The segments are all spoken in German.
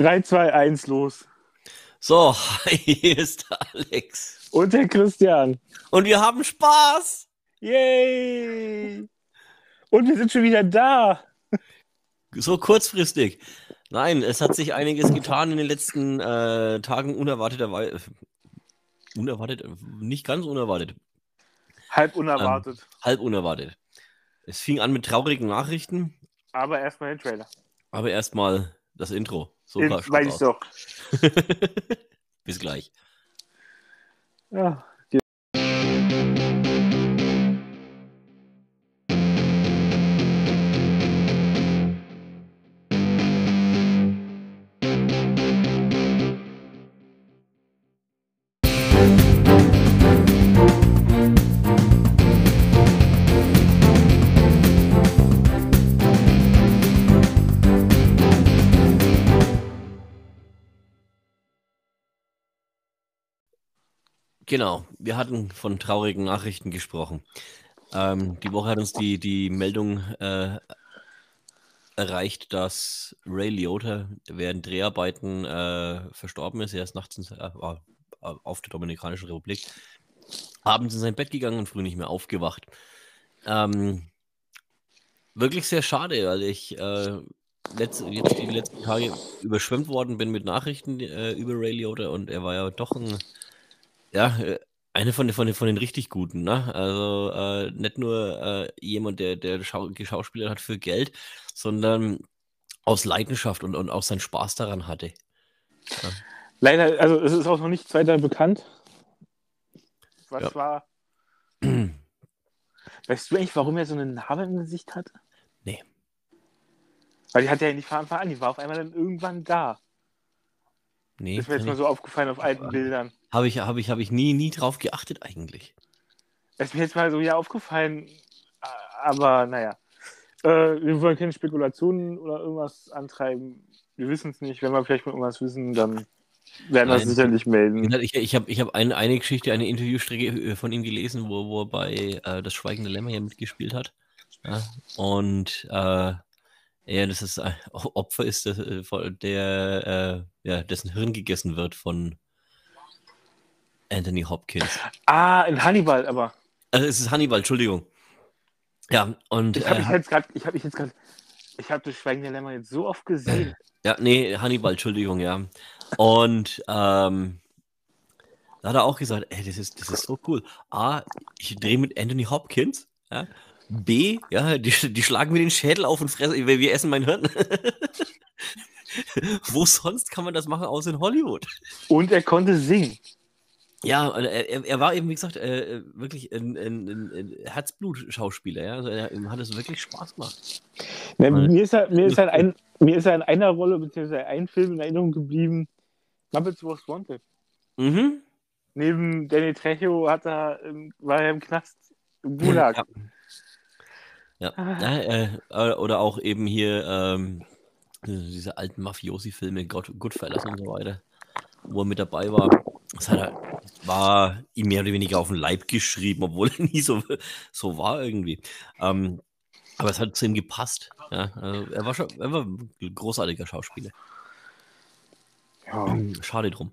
3, 2, 1, los. So, hier ist Alex. Und der Christian. Und wir haben Spaß. Yay! Und wir sind schon wieder da. So kurzfristig. Nein, es hat sich einiges getan in den letzten äh, Tagen unerwarteterweise. Unerwartet, nicht ganz unerwartet. Halb unerwartet. Ähm, halb unerwartet. Es fing an mit traurigen Nachrichten. Aber erstmal den Trailer. Aber erstmal das Intro. So In, weiß ich doch. Bis gleich. Ja, Genau, wir hatten von traurigen Nachrichten gesprochen. Ähm, die Woche hat uns die, die Meldung äh, erreicht, dass Ray Liotta während Dreharbeiten äh, verstorben ist. Er ist nachts in, äh, auf der Dominikanischen Republik abends in sein Bett gegangen und früh nicht mehr aufgewacht. Ähm, wirklich sehr schade, weil ich äh, letzt, jetzt die letzten Tage überschwemmt worden bin mit Nachrichten äh, über Ray Liotta und er war ja doch ein ja, äh, eine von den, von von den richtig Guten, ne? Also äh, nicht nur äh, jemand, der, der Schau geschauspielert hat für Geld, sondern aus Leidenschaft und, und auch seinen Spaß daran hatte. Ja. Leider, also es ist auch noch nichts weiter bekannt. Was ja. war. weißt du eigentlich, warum er so eine Narbe im Gesicht hatte? Nee. Weil die hat ja nicht von Anfang an, die war auf einmal dann irgendwann da. Nee. ist mir jetzt mal so aufgefallen auf alten Bildern. Habe ich, hab ich, hab ich nie, nie drauf geachtet eigentlich. ist mir jetzt mal so ja aufgefallen, aber naja. Äh, wir wollen keine Spekulationen oder irgendwas antreiben. Wir wissen es nicht. Wenn wir vielleicht mal irgendwas wissen, dann werden wir es sicherlich melden. Ich, ich habe ich hab eine, eine Geschichte, eine Interviewstrecke äh, von ihm gelesen, wo, wo er bei äh, Das Schweigende Lämmer ja mitgespielt hat. Ja? Und äh, er das ist ein Opfer ist, der, der äh, ja, dessen Hirn gegessen wird von Anthony Hopkins. Ah, in Hannibal, aber. Also es ist Hannibal, Entschuldigung. Ja, und. Ich habe äh, jetzt gerade, ich habe mich jetzt gerade, ich habe das Schweigen der Lämmer jetzt so oft gesehen. Ja, nee, Hannibal, Entschuldigung, ja. Und ähm, da hat er auch gesagt, ey, das ist, das ist so cool. A, ich drehe mit Anthony Hopkins, ja. B, ja, die, die schlagen mir den Schädel auf und fressen, wir, essen mein Hirn. Wo sonst kann man das machen, außer in Hollywood? Und er konnte singen. Ja, er, er war eben, wie gesagt, äh, wirklich ein, ein, ein Herzblut-Schauspieler. Ja? Also er, ihm hat es wirklich Spaß gemacht. Na, mir, ist er, mir, ist er ein, mir ist er in einer Rolle, beziehungsweise ein Film in Erinnerung geblieben: Muppets Was Wanted. Mhm. Neben Danny Trejo hat er, war er im Knast, im Gulag. Ja. Ja, ah. äh, äh, oder auch eben hier ähm, diese alten Mafiosi-Filme, God, Goodfellas und so weiter, wo er mit dabei war. Das hat er, war ihm mehr oder weniger auf den Leib geschrieben, obwohl er nie so, so war irgendwie. Ähm, aber es hat zu ihm gepasst. Ja, also er, war schon, er war ein großartiger Schauspieler. Ja. Schade drum.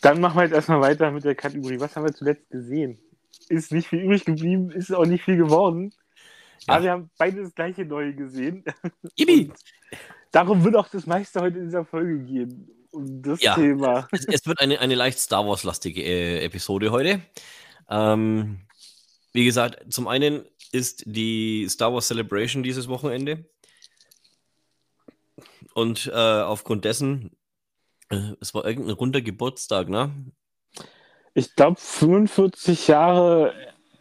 Dann machen wir jetzt erstmal weiter mit der Kategorie. Was haben wir zuletzt gesehen? Ist nicht viel übrig geblieben, ist auch nicht viel geworden. Ja. Aber wir haben beide das gleiche Neue gesehen. Ibi. darum wird auch das meiste heute in dieser Folge gehen. Um das ja. Thema. Es, es, wird eine, eine leicht Star Wars-lastige äh, Episode heute. Ähm, wie gesagt, zum einen ist die Star Wars Celebration dieses Wochenende. Und äh, aufgrund dessen, äh, es war irgendein runder Geburtstag, ne? Ich glaube 45 Jahre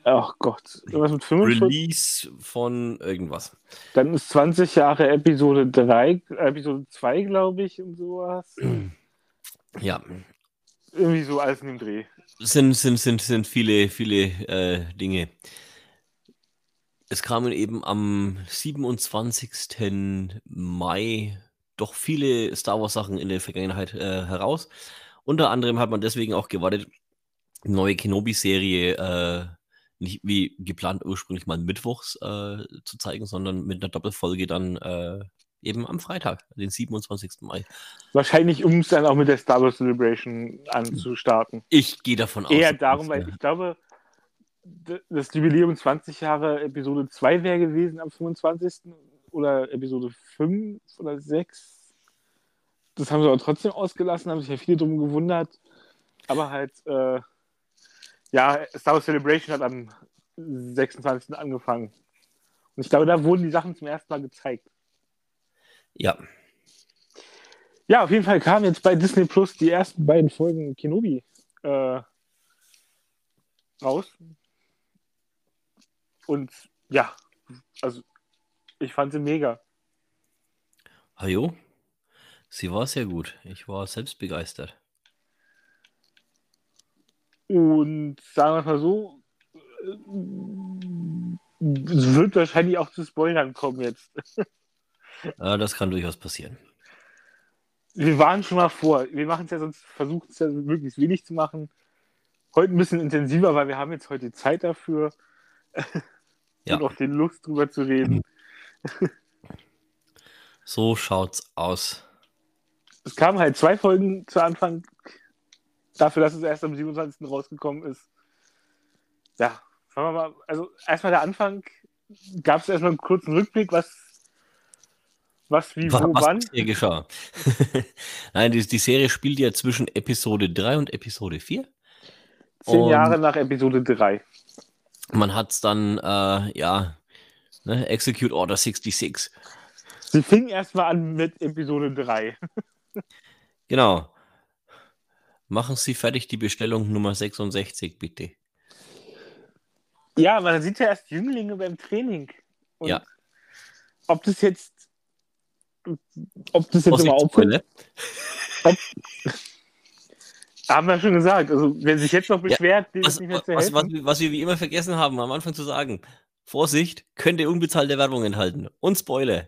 Ach Gott, irgendwas mit 45? Release von irgendwas. Dann ist 20 Jahre Episode 3, Episode 2, glaube ich, und sowas. Ja. Irgendwie so alles in dem Dreh. Sind, sind, sind, sind viele, viele äh, Dinge. Es kamen eben am 27. Mai doch viele Star Wars Sachen in der Vergangenheit äh, heraus. Unter anderem hat man deswegen auch gewartet, neue Kenobi-Serie äh, nicht wie geplant ursprünglich mal mittwochs äh, zu zeigen, sondern mit einer Doppelfolge dann äh, Eben am Freitag, den 27. Mai. Wahrscheinlich, um es dann auch mit der Star Wars Celebration anzustarten. Ich gehe davon aus. Eher darum, weil ich glaube, das Jubiläum 20 Jahre Episode 2 wäre gewesen am 25. oder Episode 5 oder 6. Das haben sie aber trotzdem ausgelassen, haben sich ja viele drum gewundert. Aber halt, äh, ja, Star Wars Celebration hat am 26. angefangen. Und ich glaube, da wurden die Sachen zum ersten Mal gezeigt. Ja, Ja, auf jeden Fall kamen jetzt bei Disney Plus die ersten beiden Folgen Kenobi äh, raus. Und ja, also ich fand sie mega. Hallo? Sie war sehr gut. Ich war selbst begeistert. Und sagen wir es mal so, es wird wahrscheinlich auch zu Spoilern kommen jetzt. Äh, das kann durchaus passieren. Wir waren schon mal vor. Wir machen es ja sonst, versuchen es ja möglichst wenig zu machen. Heute ein bisschen intensiver, weil wir haben jetzt heute Zeit dafür. Ja. Und auch die Lust drüber zu reden. So schaut's aus. Es kamen halt zwei Folgen zu Anfang, dafür, dass es erst am 27. rausgekommen ist. Ja, fangen wir mal, also erstmal der Anfang, gab es erstmal einen kurzen Rückblick, was, was wie, Wa- wo, Was wann. hier geschah. Nein, die, die Serie spielt ja zwischen Episode 3 und Episode 4. Zehn und- Jahre nach Episode 3. Man hat's dann, äh, ja, ne, Execute Order 66. Sie fing erstmal an mit Episode 3. Genau. Machen Sie fertig die Bestellung Nummer 66, bitte. Ja, man sieht ja erst Jünglinge beim Training. Und Ja. ob das jetzt, ob das jetzt Vorsicht, immer Spoiler. haben wir schon gesagt. Also, wer sich jetzt noch beschwert, dem Was, ist nicht mehr zu was, was, was wir wie immer vergessen haben, am Anfang zu sagen. Vorsicht, könnte unbezahlte Werbung enthalten. Und Spoiler.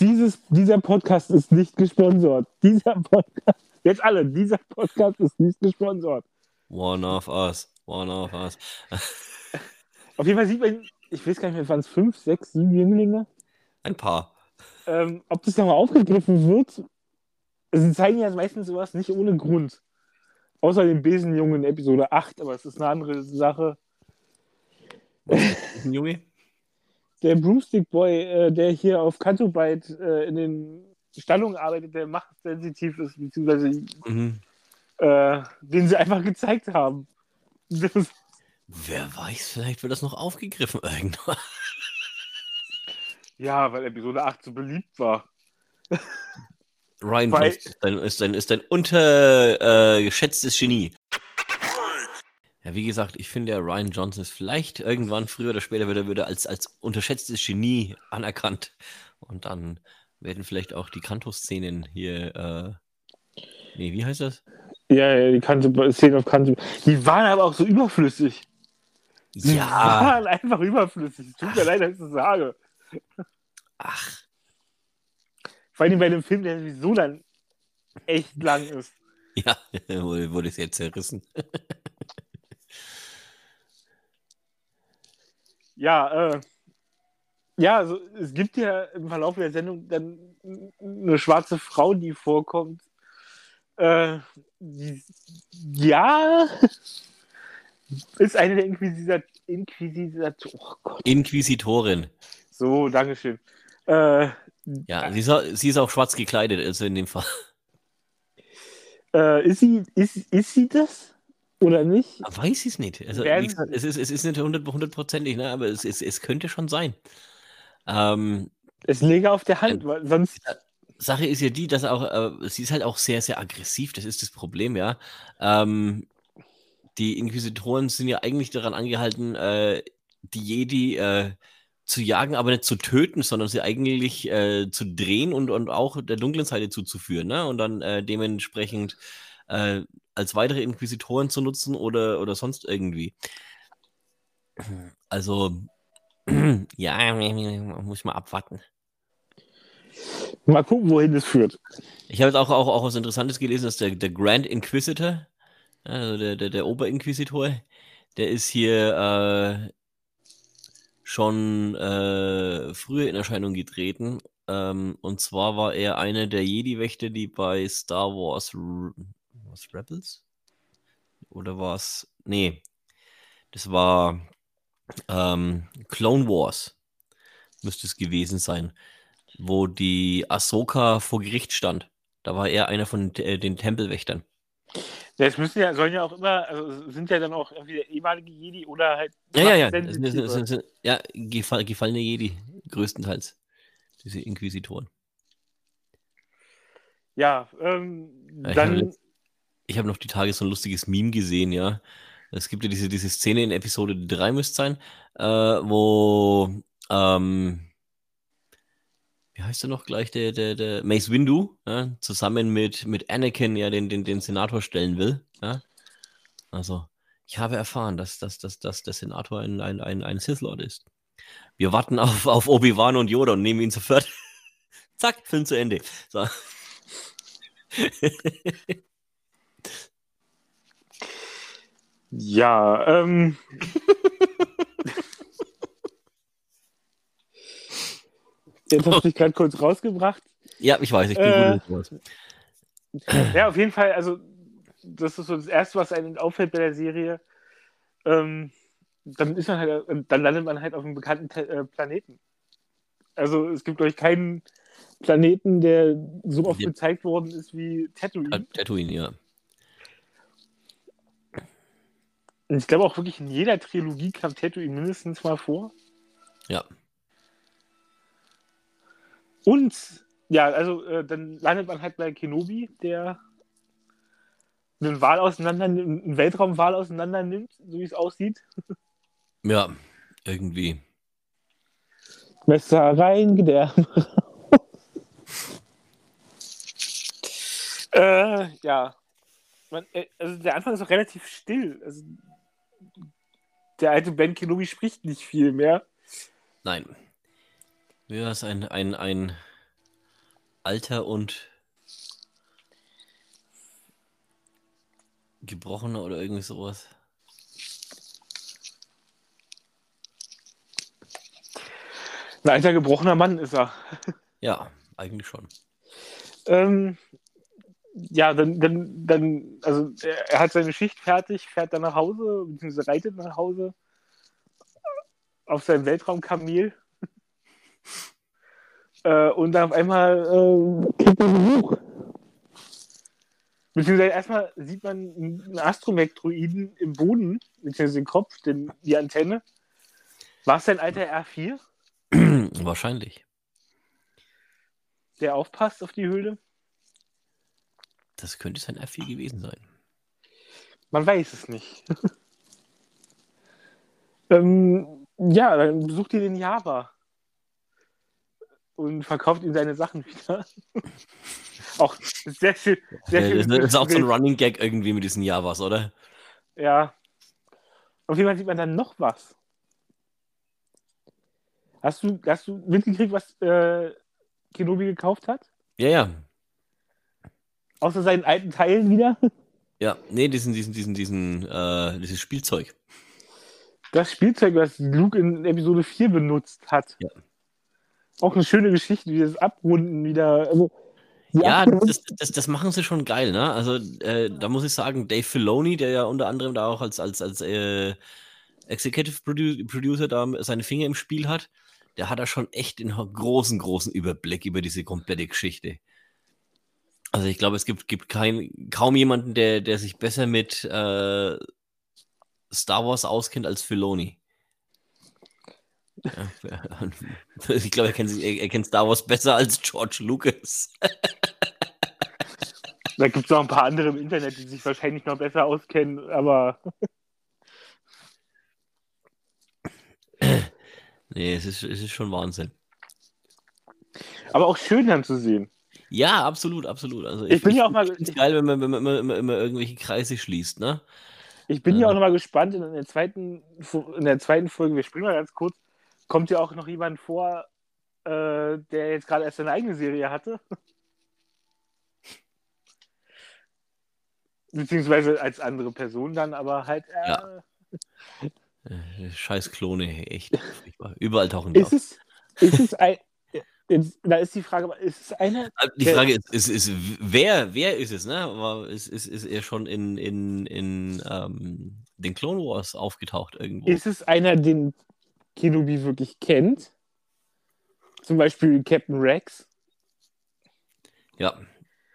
Dieses, dieser Podcast ist nicht gesponsert. Dieser Podcast, jetzt alle, dieser Podcast ist nicht gesponsert. One of us. One of us. Auf jeden Fall sieht man, ich weiß gar nicht mehr, waren es fünf, sechs, sieben Jünglinge. Ein paar. Ähm, ob das nochmal aufgegriffen wird, sie zeigen ja meistens sowas nicht ohne Grund. Außer dem Besenjungen in Episode 8, aber es ist eine andere Sache. Ein Junge? Der Broomstick Boy, äh, der hier auf Kantobite äh, in den Stallungen arbeitet, der machtsensitiv ist, beziehungsweise Mhm. äh, den sie einfach gezeigt haben. Das Wer weiß, vielleicht wird das noch aufgegriffen irgendwann. ja, weil Episode 8 so beliebt war. Ryan Weil- Johnson ist ein, ist ein, ist ein untergeschätztes Genie. Ja, wie gesagt, ich finde, der Ryan Johnson ist vielleicht irgendwann früher oder später wieder, wieder als, als unterschätztes Genie anerkannt. Und dann werden vielleicht auch die Kanto-Szenen hier, äh, nee, wie heißt das? Ja, ja, die Kante, Szene auf Kante. Die waren aber auch so überflüssig. Die Ja, waren einfach überflüssig. Tut mir leid, dass ich das sage. ach, Vor allem bei dem Film, der sowieso dann echt lang ist. ja, wurde, wurde es jetzt zerrissen. Ja, äh, ja, also es gibt ja im Verlauf der Sendung dann eine schwarze Frau, die vorkommt. Äh, die, ja, ist eine der Inquisita Inquisitoren. Oh Gott. Inquisitorin. So, Dankeschön. Äh, Ja, sie ist, auch, sie ist auch schwarz gekleidet, also in dem Fall. äh, ist, sie, ist, ist sie das? Oder nicht? Weiß ich es nicht. Also, gesagt, es ist, es ist nicht hundert- hundertprozentig, ne? aber es, es, es könnte schon sein. Ähm, Es lege auf der Hand, weil sonst. Sache ist ja die, dass auch, äh, sie ist halt auch sehr, sehr aggressiv, das ist das Problem, ja. Ähm, die Inquisitoren sind ja eigentlich daran angehalten, äh, die Jedi äh, zu jagen, aber nicht zu töten, sondern sie eigentlich äh, zu drehen und, und auch der dunklen Seite zuzuführen, ne? Und dann äh, dementsprechend äh, als weitere Inquisitoren zu nutzen oder, oder sonst irgendwie. Also, ja, muss mal abwarten. Mal gucken, wohin das führt. Ich habe jetzt auch, auch, auch was Interessantes gelesen, dass der, der Grand Inquisitor, also der, der, der Oberinquisitor, der ist hier äh, schon äh, früher in Erscheinung getreten, Ähm, und zwar war er einer der Jedi-Wächter, die bei Star Wars Re was Rebels? Oder war es. Nee. Das war ähm, Clone Wars. Müsste es gewesen sein. Wo die Ahsoka vor Gericht stand. Da war er einer von äh, den Tempelwächtern. Ja, es müssen ja, sollen ja auch immer, also sind ja dann auch entweder ehemalige Jedi oder halt. Ja, ja, ja. Das sind, das sind, das ja, gefall, gefallene Jedi, größtenteils. Diese Inquisitoren. Ja, ähm, ja, dann. Ich habe hab noch die Tage so ein lustiges Meme gesehen, ja. Es gibt ja diese, diese Szene in Episode 3 müsste sein, äh, wo ähm, wie heißt er noch gleich, der, der, der Mace Windu, ja, zusammen mit, mit Anakin ja den, den, den Senator stellen will. Ja? Also, ich habe erfahren, dass, dass, dass, dass der Senator ein, ein, ein, ein Sith Lord ist. Wir warten auf, auf Obi-Wan und Yoda und nehmen ihn sofort. Zack, Film zu Ende. So. ja, ähm. Jetzt hast du dich gerade kurz rausgebracht. Ja, ich weiß, ich bin äh, gut. Ja, auf jeden Fall, also das ist so das Erste, was einem auffällt bei der Serie. Ähm, dann ist man halt, dann landet man halt auf einem bekannten äh, Planeten. Also es gibt, glaube ich, keinen Planeten, der so oft ja. gezeigt worden ist wie Tatooine. Tatooine, ja. Und ich glaube auch wirklich in jeder Trilogie kam Tatooine mindestens mal vor. Ja. Und ja, also äh, dann landet man halt bei Kenobi, der einen Wal auseinander, einen Weltraumwal auseinander nimmt, so wie es aussieht. Ja, irgendwie. Messer rein, der. äh, ja. Man, äh, also der Anfang ist auch relativ still. Also, der alte Ben Kenobi spricht nicht viel mehr. Nein. Ja, ist ein, ein, ein alter und gebrochener oder irgendwie sowas. Ein alter gebrochener Mann ist er. Ja, eigentlich schon. Ähm, ja, dann, dann, dann, also er, er, hat seine Schicht fertig, fährt dann nach Hause, beziehungsweise reitet nach Hause auf seinem Weltraumkamel. Äh, und dann auf einmal äh, kriegt man Besuch. Beziehungsweise erstmal sieht man einen Astromektroiden im Boden, beziehungsweise den Kopf, den, die Antenne. War es dein alter R4? Wahrscheinlich. Der aufpasst auf die Höhle? Das könnte sein R4 gewesen sein. Man weiß es nicht. ähm, ja, dann besucht ihr den Java und verkauft ihm seine Sachen wieder. auch sehr schön. Sehr schön das ist auch so ein Running Gag irgendwie mit diesen Javas, oder? Ja. Auf jeden Fall sieht man dann noch was. Hast du, hast du mitgekriegt, was äh, Kenobi gekauft hat? Ja, ja. Außer seinen alten Teilen wieder? Ja, nee, diesen, diesen, diesen, diesen, äh, dieses Spielzeug. Das Spielzeug, was Luke in Episode 4 benutzt hat. Ja auch eine schöne Geschichte, wie das Abrunden wieder. Also, ja, das, das, das, machen sie schon geil, ne? Also äh, da muss ich sagen, Dave Filoni, der ja unter anderem da auch als, als, als äh, Executive Produ Producer da seine Finger im Spiel hat, der hat da schon echt einen großen, großen Überblick über diese komplette Geschichte. Also ich glaube, es gibt, gibt kein, kaum jemanden, der, der sich besser mit äh, Star Wars auskennt als Filoni. ich glaube, er kennt, er kennt Star Wars besser als George Lucas. da gibt es noch ein paar andere im Internet, die sich wahrscheinlich noch besser auskennen, aber. nee, es ist, es ist schon Wahnsinn. Aber auch schön dann zu sehen. Ja, absolut, absolut. Also ich, ich bin ja auch mal. Geil, wenn man, wenn man immer, immer, immer irgendwelche Kreise schließt, ne? Ich bin ja auch noch mal gespannt in der zweiten, in der zweiten Folge. Wir springen mal ganz kurz kommt ja auch noch jemand vor, äh, der jetzt gerade erst seine eigene Serie hatte. Beziehungsweise als andere Person dann, aber halt. Äh, ja. Äh, scheiß Klone, echt. Überall tauchen die ist es, ist es ein, da ist die Frage, ist es einer. Also Die Frage ist, ist, ist wer, wer ist es, ne? Aber ist, ist, ist er schon in, in, in ähm, den Clone Wars aufgetaucht irgendwo? Ist es einer, den Kenobi wirklich kennt? Zum Beispiel Captain Rex? ja,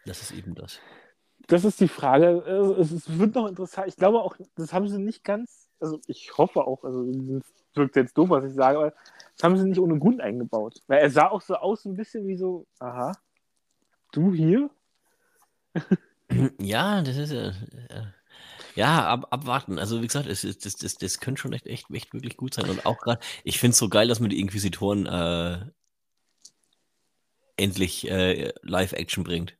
das ist eben das. Das ist die Frage. Äh, Es, es wird noch interessant. Ich glaube auch, das haben sie nicht ganz, also ich hoffe auch, also wirkt jetzt doof, was ich sage, aber das haben sie nicht ohne Grund eingebaut. Weil er sah auch so aus, ein bisschen wie so, aha, du hier? Ja, das ist ja. ja. Ja, ab, abwarten. Also, wie gesagt, es das, das, das könnte schon echt, echt, echt wirklich gut sein. Und auch gerade, ich finde es so geil, dass man die Inquisitoren äh, endlich äh, Live-Action bringt.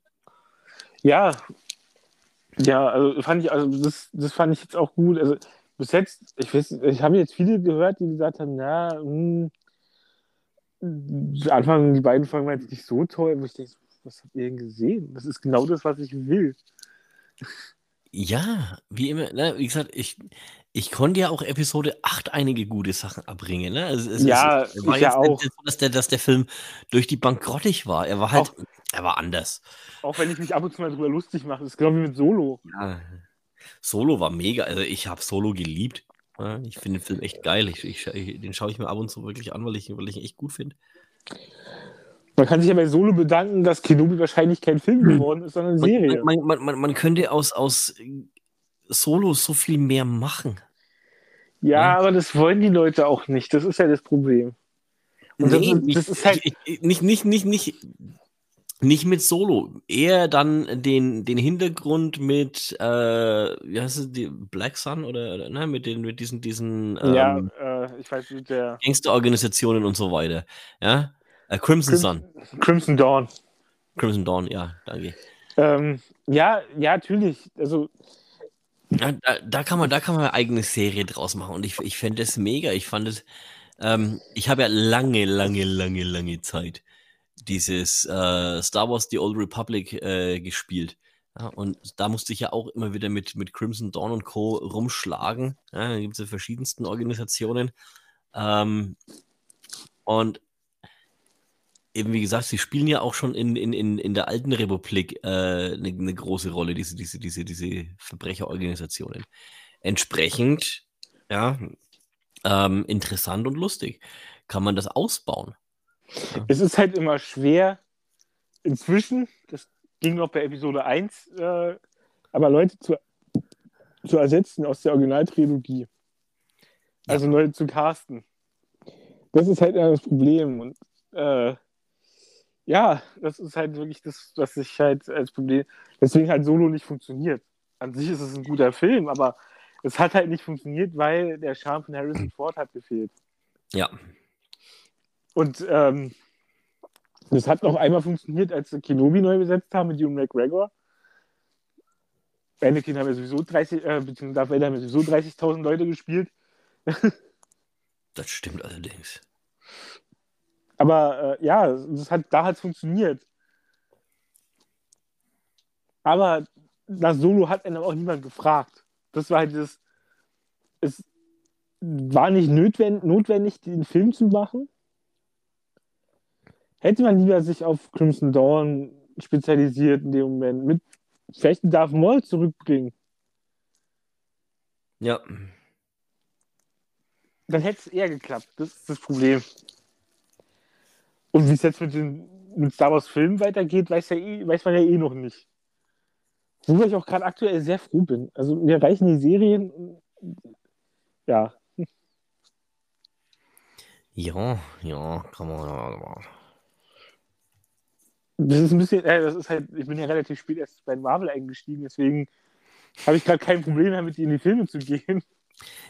Ja. Ja, also fand ich, also das, das fand ich jetzt auch gut. Also bis jetzt, ich weiß, ich habe jetzt viele gehört, die gesagt haben, na, hm, zu Anfang die beiden Folgen waren jetzt nicht so toll, wo ich denke, was habt ihr denn gesehen? Das ist genau das, was ich will. Ja, wie immer, ne, wie gesagt, ich, ich konnte ja auch Episode 8 einige gute Sachen abbringen. Ne? Also es, Ja, es, es war ich ja auch. so, dass der, dass der Film durch die Bank grottig war. Er war halt, er war anders. Auch wenn ich mich ab und zu mal drüber lustig mache. Das ist genau wie mit Solo. Ja. Solo war mega. Also ich habe Solo geliebt. Ja, ich finde den Film echt geil. Ich, ich, den schaue ich mir ab und zu wirklich an, weil ich, weil ich ihn echt gut finde. Man kann sich ja bei Solo bedanken, dass Kenobi wahrscheinlich kein Film geworden ist, sondern eine Serie. Man, man, man, man könnte aus, aus Solo so viel mehr machen. ja, Ja. aber das wollen die Leute auch nicht. Das ist ja das Problem. Und das, Nee, ist, nicht, das ist halt. ich, ich, nicht, nicht, nicht, nicht, nicht mit Solo. Eher dann den, den Hintergrund mit, äh, wie heißt es, die Black Sun oder, oder ne, mit, den, mit diesen, diesen ja, ähm, äh, ich weiß nicht, der Gangsterorganisationen und so weiter. Ja? Äh, Crimson Crim- Sun. Crimson Dawn. Crimson Dawn, ja, danke. Ähm, ja, ja, natürlich. Also, Ja, da, da, kann man, da kann man eine eigene Serie draus machen und ich, ich fände das mega. Ich fand es, ähm, ich habe ja lange, lange, lange, lange Zeit dieses äh, Star Wars The Old Republic äh, gespielt. Ja, und da musste ich ja auch immer wieder mit, mit Crimson Dawn und Co. rumschlagen. Ja, da gibt es ja verschiedensten Organisationen. Ähm, und eben wie gesagt, sie spielen ja auch schon in, in, in, in der alten Republik äh, eine, eine große Rolle, diese, diese, diese, diese Verbrecherorganisationen. Entsprechend, ja, ähm, interessant und lustig. Kann man das ausbauen? Es ist halt immer schwer, inzwischen, das ging noch bei Episode 1, äh, aber Leute zu, zu ersetzen aus der Originaltrilogie. Also neu zu casten. Das ist halt immer das Problem. Und äh, ja, das ist halt wirklich das, was ich halt als Problem. Deswegen halt Solo nicht funktioniert. An sich ist es ein guter Film, aber es hat halt nicht funktioniert, weil der Charme von Harrison Ford hat gefehlt. Ja, Und ähm, das hat noch einmal funktioniert, als sie Kenobi neu besetzt haben mit Ewan McGregor. Anakin haben ja sowieso 30, äh, beziehungsweise Darth Vader haben ja sowieso 30.000 Leute gespielt. das stimmt allerdings. Aber äh, ja, das hat, da hat es funktioniert. Aber nach Solo hat einen auch niemand gefragt. Das war halt das. Es war nicht notwendig, notwendig, den Film zu machen. Hätte man lieber sich auf Crimson Dawn spezialisiert in dem Moment. Mit vielleicht einen Darth Maul zurückbringen. Ja, Dann hätte es eher geklappt. Das ist das Problem. Und wie es jetzt mit den mit Star Wars Filmen weitergeht, weiß, ja eh, weiß man ja eh noch nicht. Worüber ich auch gerade aktuell sehr froh bin. Also mir reichen die Serien. Ja, ja, ja, kann man. Das ist ein bisschen, äh, das ist halt, ich bin ja relativ spät erst bei Marvel eingestiegen, deswegen habe ich gerade kein Problem damit, in die Filme zu gehen.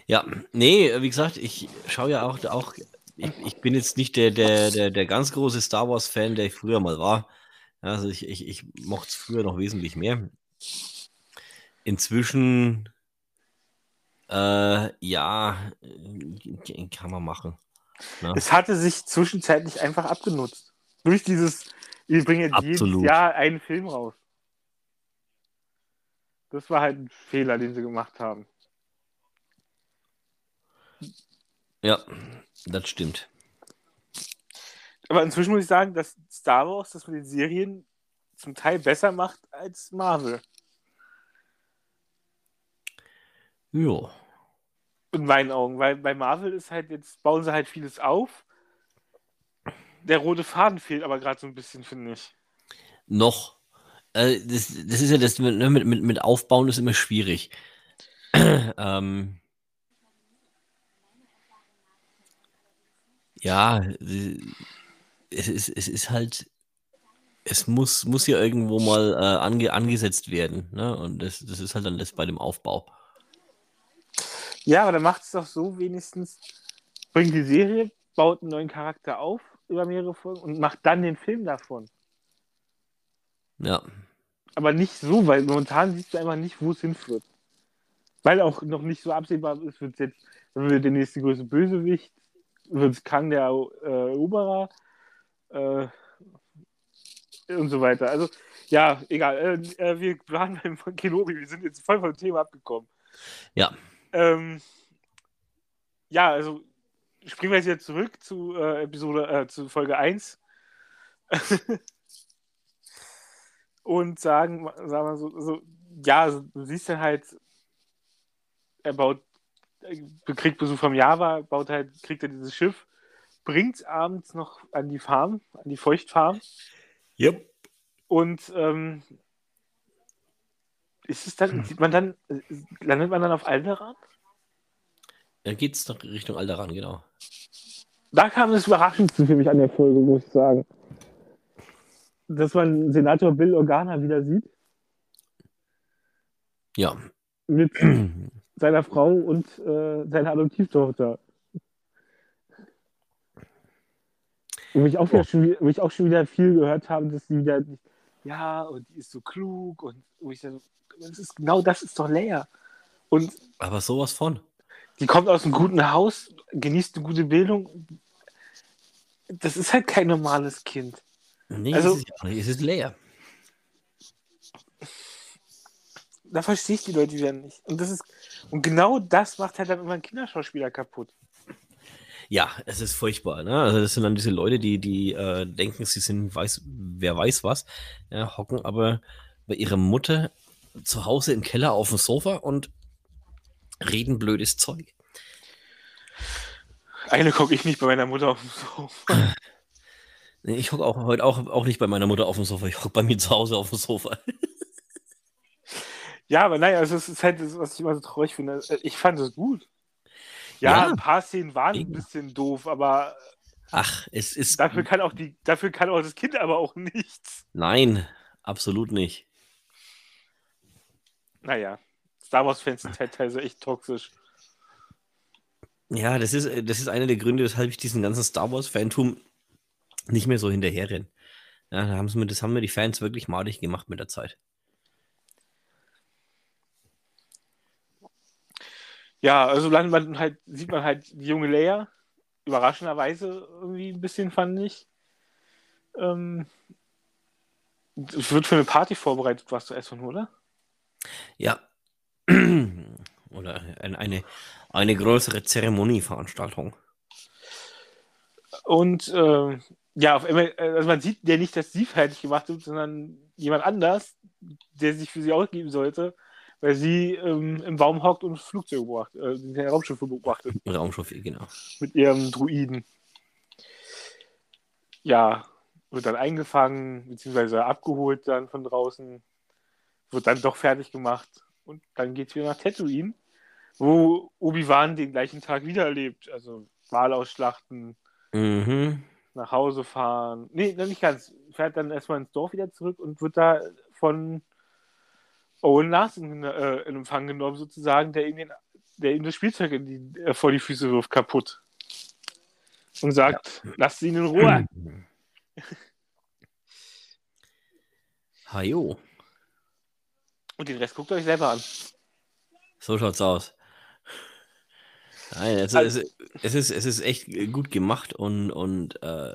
Ja, nee, wie gesagt, ich schaue ja auch, auch ich, ich bin jetzt nicht der, der, der, der ganz große Star Wars-Fan, der ich früher mal war. Also ich, ich, ich mochte es früher noch wesentlich mehr. Inzwischen, äh, ja, äh, kann man machen. Ja. Es hatte sich zwischenzeitlich einfach abgenutzt. Durch dieses, wir bringen jetzt jedes Absolut. Jahr einen Film raus. Das war halt ein Fehler, den sie gemacht haben. Ja, das stimmt. Aber inzwischen muss ich sagen, dass Star Wars das mit den Serien zum Teil besser macht als Marvel. Ja. In meinen Augen, weil bei Marvel ist halt, jetzt bauen sie halt vieles auf. Der rote Faden fehlt aber gerade so ein bisschen, finde ich. Noch. Äh, das, das ist ja das, ne, mit, mit, mit Aufbauen ist immer schwierig. ähm, ja, es ist, es ist halt, es muss, muss ja irgendwo mal äh, ange, angesetzt werden. Ne? Und das, das ist halt dann das bei dem Aufbau. Ja, aber dann macht es doch so wenigstens, bringt die Serie, baut einen neuen Charakter auf über mehrere Folgen und macht dann den Film davon. Ja. Aber nicht so, weil momentan siehst du einfach nicht, wo es hinführt. Weil auch noch nicht so absehbar ist, wird jetzt, wenn wir der nächste größte Bösewicht, wird es Kang der äh, Eroberer äh, und so weiter. Also, ja, egal. Äh, äh wir waren beim Kenobi, wir sind jetzt voll vom Thema abgekommen. Ja. Ähm, ja, also springen wir jetzt wieder zurück zu äh, Episode, äh, zu Folge 1. und sagen, sagen wir so, so, ja, du siehst dann halt, er baut, er kriegt Besuch vom Java, baut halt, kriegt er dieses Schiff, bringt es abends noch an die Farm, an die Feuchtfarm. Yep. Und ähm, ist es dann, sieht man dann, landet man dann auf Alderan? Da geht es Richtung Alderan, genau. Da kam das Überraschendste für mich an der Folge, muss ich sagen. Dass man Senator Bill Organa wieder sieht. Ja. Mit seiner Frau und äh, seiner Adoptivtochter. Wo ich, auch wieder oh. schon, wo ich auch schon wieder viel gehört habe, dass die wieder, ja, und die ist so klug und wo ich dann, das ist, genau das ist doch Leia. Und, Aber sowas von. Die kommt aus einem guten Haus, genießt eine gute Bildung. Das ist halt kein normales Kind. Nee, also, es ist, es ist Leia. Da verstehe ich die Leute wieder nicht. Und, das ist, und genau das macht halt dann immer ein Kinderschauspieler kaputt. Ja, es ist furchtbar. Ne? Also das sind dann diese Leute, die, die äh, denken, sie sind weiß, wer weiß was, ja, hocken aber bei ihrer Mutter zu Hause im Keller auf dem Sofa und reden blödes Zeug. Eine gucke ich nicht bei meiner Mutter auf dem Sofa. Nee, ich hocke auch heute auch, auch nicht bei meiner Mutter auf dem Sofa, ich hocke bei mir zu Hause auf dem Sofa. ja, aber naja, also es ist halt das, was ich immer so traurig finde. Ich fand es gut. Ja, ja, ein paar Szenen waren ein bisschen doof, aber. Ach, es ist. Dafür kann auch die, dafür kann auch das Kind aber auch nichts. Nein, absolut nicht. Naja, Star Wars-Fans sind teilweise echt toxisch. Ja, das ist, das ist einer der Gründe, weshalb ich diesen ganzen Star Wars-Fantum nicht mehr so hinterherrenne. Ja, da haben mir, das haben mir die Fans wirklich malig gemacht mit der Zeit. Ja, also man halt, sieht man halt die junge Leia, überraschenderweise irgendwie ein bisschen, fand ich. Ähm, es wird für eine Party vorbereitet, was zu essen, oder? Ja. oder eine, eine, größere Zeremonieveranstaltung. Und äh, ja, auf einmal, also man sieht ja nicht, dass sie fertig gemacht wird, sondern jemand anders, der sich für sie ausgeben sollte, weil sie ähm, im Baum hockt und Flugzeuge beobachtet, äh, den Raumschiff beobachtet. Raumschiff, genau. Mit ihrem Druiden. Ja, wird dann eingefangen, beziehungsweise abgeholt dann von draußen, wird dann doch fertig gemacht und dann geht es wieder nach Tatooine, wo Obi-Wan den gleichen Tag wieder erlebt. Also Wahl ausschlachten, mhm. nach Hause fahren. Nee, nicht ganz. Fährt dann erstmal ins Dorf wieder zurück und wird da von Owen Larsen äh, in Empfang genommen, sozusagen, der ihm, den, der ihm das Spielzeug in die, äh, vor die Füße wirft, kaputt. Und sagt, ja. lasst ihn in Ruhe. Hajo. Und den Rest guckt euch selber an. So schaut's aus. Nein, es, also, es, es, ist, es ist echt gut gemacht und, und äh,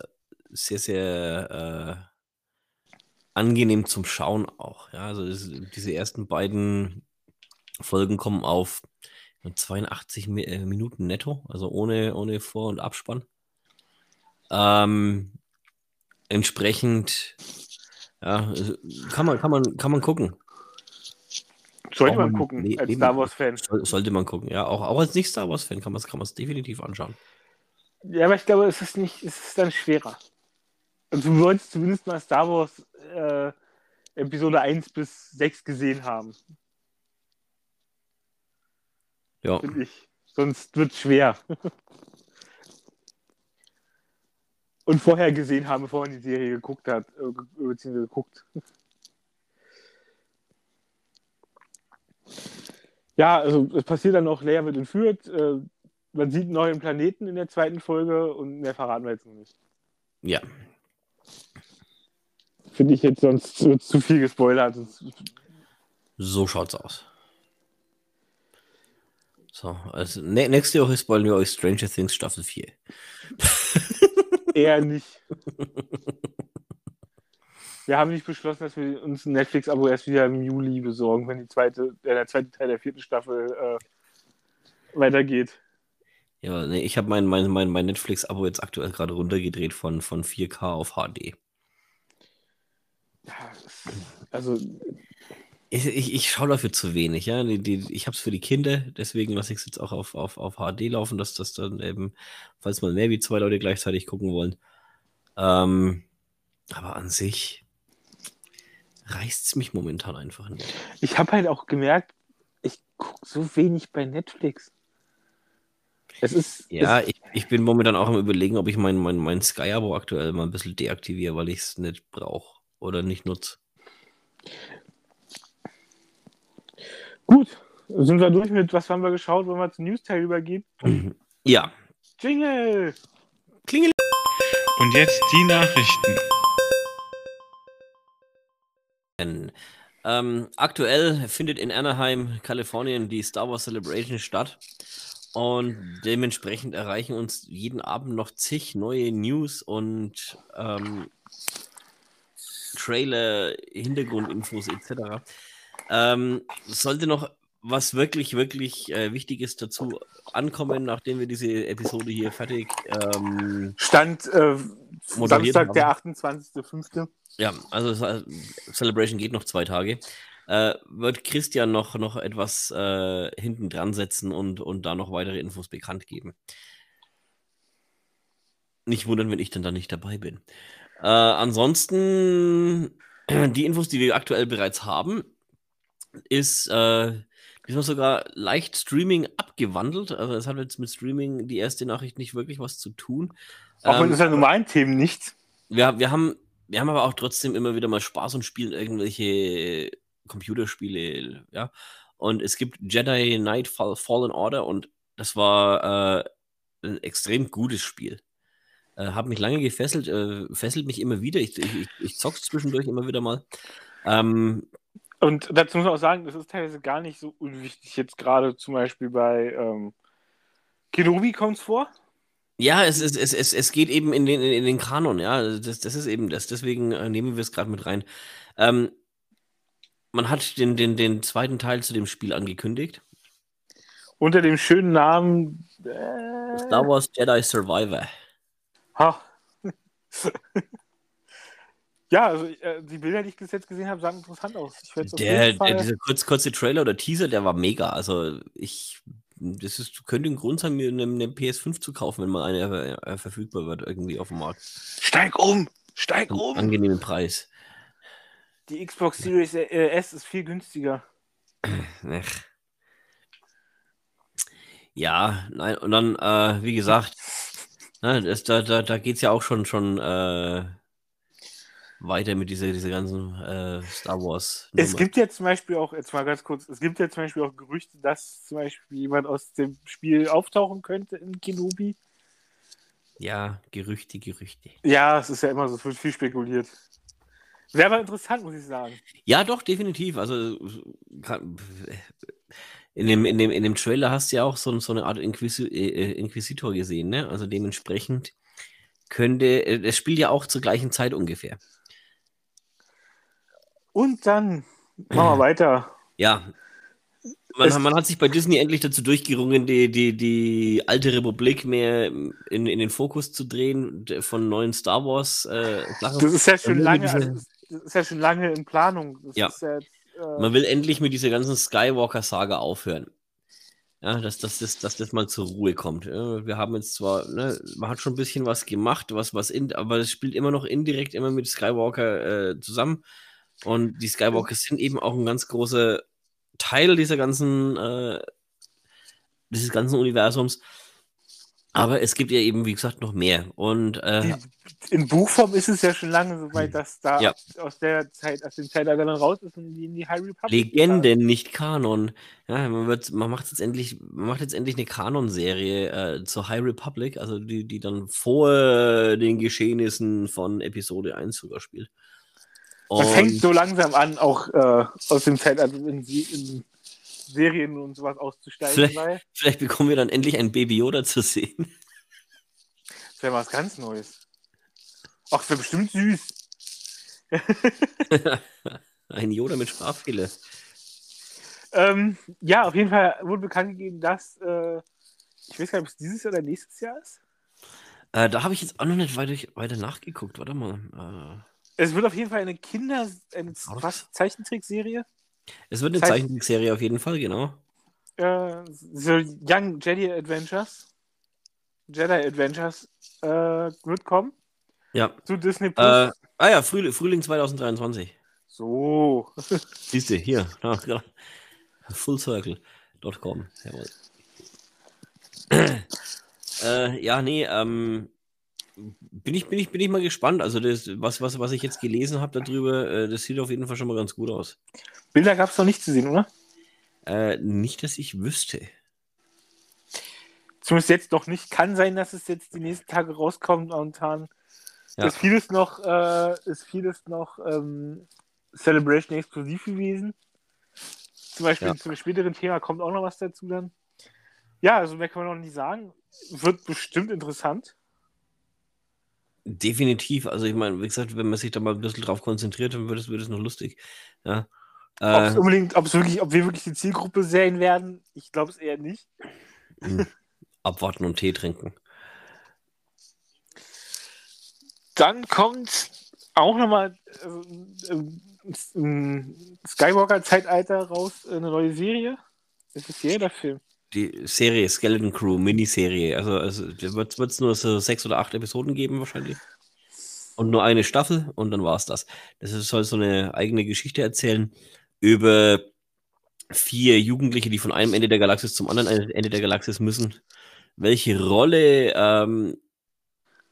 sehr, sehr äh, angenehm zum Schauen auch. Ja, also das, diese ersten beiden Folgen kommen auf 82 äh, Minuten netto, also ohne, ohne Vor- und Abspann. Ähm, entsprechend, ja, kann man, kann man, kann man gucken. Sollte man gucken, nee, als Star Wars-Fan. Sollte man gucken, ja. Auch, auch als Nicht-Star Wars-Fan kann man es kann definitiv anschauen. Ja, aber ich glaube, es ist nicht, es ist dann schwerer. Also du solltest zumindest mal Star Wars äh, Episode 1 bis 6 gesehen haben. Ja. Finde ich. Sonst wird es schwer. Und vorher gesehen haben, bevor man die Serie geguckt hat, äh, beziehungsweise geguckt. Ja, also es passiert dann noch, Leia wird entführt, äh, man sieht einen neuen Planeten in der zweiten Folge und mehr verraten wir jetzt noch nicht. Ja. Finde ich jetzt sonst zu, zu viel gespoilert. So schaut's aus. So, also nächste Woche spoilern wir euch Stranger Things Staffel 4. Eher nicht. Wir haben nicht beschlossen, dass wir uns ein Netflix-Abo erst wieder im Juli besorgen, wenn die zweite, äh, der zweite Teil der vierten Staffel äh, weitergeht. Ja, nee, ich habe mein, mein, mein, mein Netflix-Abo jetzt aktuell gerade runtergedreht von, von 4K auf HD. Ja, also. Ich, ich, ich schaue dafür zu wenig, ja. Die, die, ich habe es für die Kinder, deswegen lasse ich es jetzt auch auf, auf, auf HD laufen, dass das dann eben, falls mal mehr wie zwei Leute gleichzeitig gucken wollen. Ähm, aber an sich reißt es mich momentan einfach nicht. Ich habe halt auch gemerkt, ich gucke so wenig bei Netflix. Es ist. Ja, es ich, ich bin momentan auch am Überlegen, ob ich mein, mein, mein Sky-Abo aktuell mal ein bisschen deaktiviere, weil ich es nicht brauche oder nicht nutze. Gut, sind wir durch mit, was haben wir geschaut, wenn wir zum News-Teil übergeben? Ja. Jingle! Klingel! Und jetzt die Nachrichten. Ähm, aktuell findet in Anaheim, Kalifornien, die Star Wars Celebration statt. Und dementsprechend erreichen uns jeden Abend noch zig neue News und ähm, Trailer, Hintergrundinfos etc. Ähm, sollte noch was wirklich, wirklich äh, Wichtiges dazu ankommen, nachdem wir diese Episode hier fertig ähm, Stand äh, Samstag, haben. der 28.05. Ja, also Celebration geht noch zwei Tage. Äh, wird Christian noch, noch etwas äh, hinten dran setzen und, und da noch weitere Infos bekannt geben. Nicht wundern, wenn ich dann da nicht dabei bin. Äh, ansonsten, die Infos, die wir aktuell bereits haben, ist äh, diesmal sogar leicht Streaming abgewandelt. Also es hat jetzt mit Streaming die erste Nachricht nicht wirklich was zu tun. Auch ähm, mit unseren normalen Themen nicht. Wir, wir, haben, wir haben aber auch trotzdem immer wieder mal Spaß und spielen irgendwelche Computerspiele, ja. Und es gibt Jedi Knight Fallen Order und das war äh, ein extrem gutes Spiel. Äh, hat mich lange gefesselt, äh, fesselt mich immer wieder. Ich, ich, ich zock's zwischendurch immer wieder mal. Ähm, und dazu muss man auch sagen, das ist teilweise gar nicht so unwichtig. Jetzt gerade zum Beispiel bei ähm, Kenobi kommt es vor. Ja, es, es, es, es, geht eben in den, in den Kanon, ja. Das, das ist eben das. Deswegen äh, nehmen wir es gerade mit rein. Ähm, man hat den, den, den zweiten Teil zu dem Spiel angekündigt. Unter dem schönen Namen äh... Star Wars Jedi Survivor. Ha. ja, also äh, die Bilder, die ich bis jetzt gesehen habe, sahen interessant aus. der, der, dieser kurz, kurze Trailer oder Teaser, der war mega. Also ich, das ist, könnte ein Grund sein, mir eine, eine PS5 zu kaufen, wenn mal eine äh, verfügbar wird irgendwie auf dem Markt. Steig um! Steig um! Angenehmen Preis. Die Xbox Series äh, S ist viel günstiger. Ach. Ja, nein, und dann, äh, wie gesagt, Ne, das, da da, da geht es ja auch schon, schon äh, weiter mit dieser, dieser ganzen äh, Star Wars. -Nummer. Es gibt ja zum Beispiel auch, jetzt mal ganz kurz, es gibt ja zum Beispiel auch Gerüchte, dass zum Beispiel jemand aus dem Spiel auftauchen könnte in Kenobi. Ja, Gerüchte, Gerüchte. Ja, es ist ja immer so, wird viel spekuliert. Wäre aber interessant, muss ich sagen. Ja, doch, definitiv. Also in dem, in, dem, in dem Trailer hast du ja auch so, so eine Art Inquisi äh, äh, Inquisitor gesehen, ne? Also dementsprechend könnte, äh, es spielt ja auch zur gleichen Zeit ungefähr. Und dann machen wir weiter. Ja. man, man, hat sich bei Disney endlich dazu durchgerungen, die, die, die alte Republik mehr in, in den Fokus zu drehen von neuen Star Wars. Äh, das ist ja schon lange, also, das ist ja schon lange in Planung. Das ja. ja jetzt, äh, man will endlich mit dieser ganzen Skywalker-Saga aufhören. Ja, dass, dass, das, dass das mal zur Ruhe kommt. Wir haben jetzt zwar, ne, man hat schon ein bisschen was gemacht, was, was in, aber es spielt immer noch indirekt immer mit Skywalker äh, zusammen. Und die Skywalkers sind eben auch ein ganz großer Teil dieser ganzen, äh, dieses ganzen Universums. Aber es gibt ja eben, wie gesagt, noch mehr. Und äh, in Buchform ist es ja schon lange so weit, dass da ja. aus der Zeit, aus dem Zeitalter dann raus ist und die in die High Republic. Legende, nicht Kanon. Ja, man wird, man macht jetzt endlich, man macht jetzt endlich eine Kanon-Serie äh, zur High Republic, also die, die dann vor den Geschehnissen von Episode 1 sogar spielt. Und das fängt so langsam an, auch äh, aus dem Zeitalter in, in Serien und sowas auszusteigen. Vielleicht, vielleicht bekommen wir dann endlich ein Baby Yoda zu sehen. Das wäre was ganz Neues. Ach, das wäre bestimmt süß. ein Yoda mit Sprachfehler. Ähm, ja, auf jeden Fall wurde bekannt gegeben, dass äh, ich weiß gar nicht, ob es dieses Jahr oder nächstes Jahr ist. Äh, da habe ich jetzt auch noch nicht weiter, weiter nachgeguckt. Warte mal. Äh... Es wird auf jeden Fall eine Kinder-, eine Zeichentrickserie. Es wird eine Zeichen Zeichentrickserie auf jeden Fall, genau. Äh, so Young Jedi Adventures. Jedi Adventures äh, wird kommen. Ja. Zu Disney Plus. Äh, ah ja, Frühling, Frühling 2023. So. Siehst du, hier. Ja, Fullcircle.com. Jawohl. äh, ja, nee, ähm, bin ich, bin, ich, bin ich mal gespannt. Also, das, was, was, was ich jetzt gelesen habe darüber, äh, das sieht auf jeden Fall schon mal ganz gut aus. Bilder gab es noch nicht zu sehen, oder? Äh, nicht, dass ich wüsste. Zumindest jetzt noch nicht. Kann sein, dass es jetzt die nächsten Tage rauskommt. Momentan ja. ist vieles noch, äh, ist vieles noch ähm, Celebration exklusiv gewesen. Zum Beispiel ja. zum späteren Thema kommt auch noch was dazu dann. Ja, also mehr kann man noch nicht sagen. Wird bestimmt interessant. Definitiv. Also ich meine, wie gesagt, wenn man sich da mal ein bisschen drauf konzentriert, dann wird es, wird es noch lustig. Ja. Äh, unbedingt, ob wirklich, ob wir wirklich die Zielgruppe sehen werden, ich glaube es eher nicht. Hm. Abwarten und Tee trinken. Dann kommt auch nochmal äh, äh, Skywalker-Zeitalter raus, eine neue Serie. Ist es jeder Film? Die Serie Skeleton Crew, Miniserie. Also, also wird es nur so sechs oder acht Episoden geben wahrscheinlich. Und nur eine Staffel und dann war es das. Das soll so eine eigene Geschichte erzählen über vier Jugendliche, die von einem Ende der Galaxis zum anderen Ende der Galaxis müssen. Welche Rolle ähm,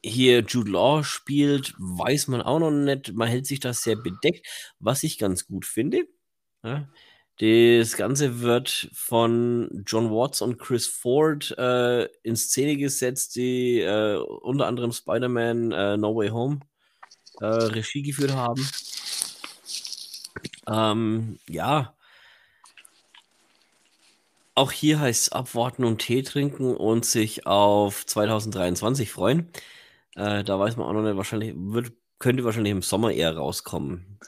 hier Jude Law spielt, weiß man auch noch nicht. Man hält sich das sehr bedeckt, was ich ganz gut finde. Ja, das Ganze wird von John Watts und Chris Ford äh, in Szene gesetzt, die äh, unter anderem Spider-Man äh, No Way Home äh, Regie geführt haben. Ähm, ja. Auch hier heißt es abwarten und Tee trinken und sich auf 2023 freuen. Äh, da weiß man auch noch nicht, wahrscheinlich wird, könnte wahrscheinlich im Sommer eher rauskommen.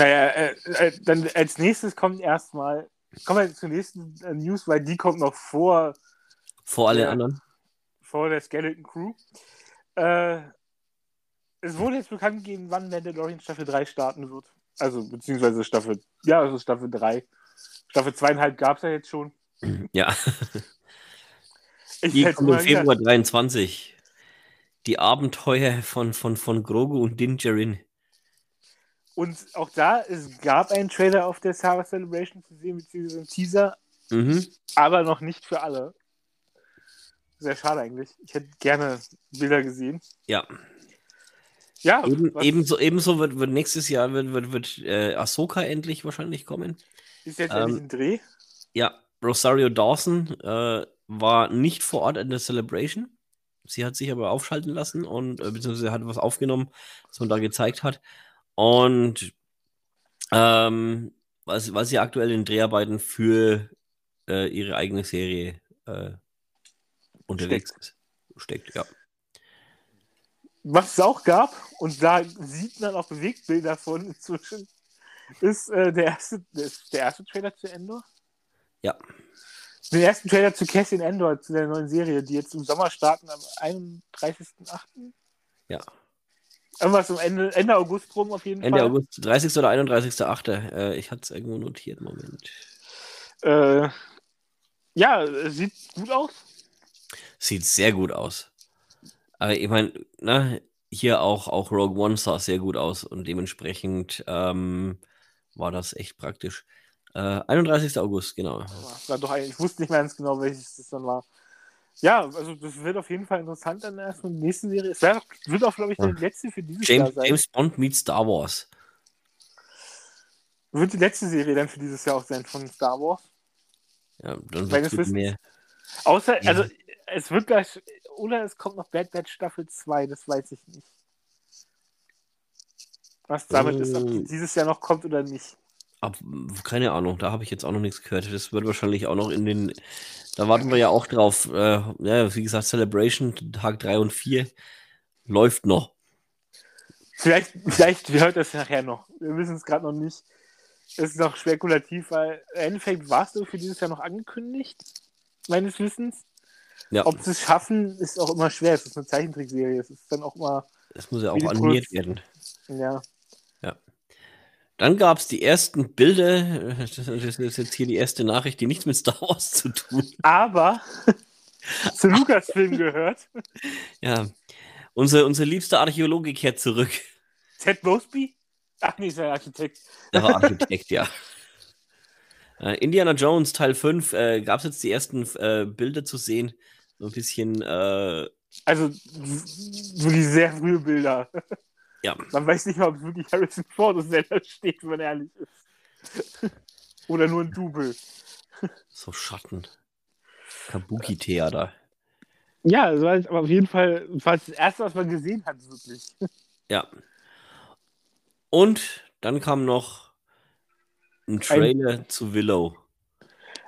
Naja, äh, äh, dann als nächstes kommt erstmal, kommen wir zur nächsten äh, News, weil die kommt noch vor. Vor allen anderen? Vor der Skeleton Crew. Äh, es wurde jetzt bekannt gegeben, wann Mandalorian Staffel 3 starten wird. Also, beziehungsweise Staffel, ja, also Staffel 3. Staffel 2,5 gab es ja jetzt schon. Ja. ich die kommt im Februar 23. Die Abenteuer von, von, von Grogu und Din Djarin. Und auch da, es gab einen Trailer auf der Star Celebration zu sehen, beziehungsweise einen Teaser, mhm. aber noch nicht für alle. Sehr schade eigentlich. Ich hätte gerne Bilder gesehen. Ja. Ja. Eben, ebenso, ebenso wird, wird nächstes Jahr wird, wird, wird äh, Ahsoka endlich wahrscheinlich kommen. Ist jetzt ähm, endlich ein Dreh? Ja, Rosario Dawson äh, war nicht vor Ort in der Celebration. Sie hat sich aber aufschalten lassen und äh, beziehungsweise hat was aufgenommen, was man da gezeigt hat. Und ähm, was, was sie aktuell in Dreharbeiten für äh, ihre eigene Serie äh, unterwegs steckt. ist. Steckt, ja. Was es auch gab, und da sieht man auch Bewegtbilder von inzwischen, ist äh, der, erste, der erste Trailer zu Endor. Ja. Den ersten Trailer zu Cassian Endor, zu der neuen Serie, die jetzt im Sommer starten, am 31.08. Ja. Irgendwas am Ende, Ende August rum auf jeden Ende Fall. August, 30. oder 31.8. Äh, ich hatte es irgendwo notiert. Moment. Äh, ja, sieht gut aus. Sieht sehr gut aus. Aber ich meine, ne, hier auch, auch Rogue One sah sehr gut aus und dementsprechend ähm, war das echt praktisch. Äh, 31. August, genau. War doch ich wusste nicht mehr ganz genau, welches das dann war. Ja, also das wird auf jeden Fall interessant dann erstmal in der nächsten Serie. Es wird, auch, glaube ich, die letzte für dieses Jahr James, sein. James Bond meets Star Wars. Wird die letzte Serie dann für dieses Jahr auch sein von Star Wars. Ja, dann wird Wissens. mehr. Außer, Ja. also es wird gleich, oder es kommt noch Bad Batch Staffel 2, das weiß ich nicht. Was damit ist, ob Oh. dieses Jahr noch kommt oder nicht. Ab, keine Ahnung, da habe ich jetzt auch noch nichts gehört. Das wird wahrscheinlich auch noch in den. Da warten wir ja auch drauf. Äh, ja, wie gesagt, Celebration, Tag 3 und 4 läuft noch. Vielleicht, vielleicht hört das nachher noch. Wir wissen es gerade noch nicht. Es ist noch spekulativ, weil im Endeffekt war es so für dieses Jahr noch angekündigt, meines Wissens. Ja, Ob sie es schaffen, ist auch immer schwer. Es ist eine Zeichentrickserie. Es ist dann auch mal, das muss ja auch animiert werden. ja. Dann gab es die ersten Bilder. Das ist jetzt hier die erste Nachricht, die nichts mit Star Wars zu tun. Aber zu Lukas-Film gehört. Ja, unser, unser liebster Archäologe kehrt zurück. Ted Mosby? Ach nee, ist ja Architekt. Der war Architekt, ja. Äh, Indiana Jones Teil 5 äh, gab es jetzt die ersten äh, Bilder zu sehen. So ein bisschen, äh, Also wirklich sehr frühe Bilder. Ja, Man weiß nicht mal, ob es wirklich Harrison Ford ist, der da steht, wenn er ehrlich ist. Oder nur ein Double. so Schatten. Kabuki-Theater. Ja, es war aber auf jeden Fall war das erste, was man gesehen hat, wirklich. Ja. Und dann kam noch ein Trailer zu Willow.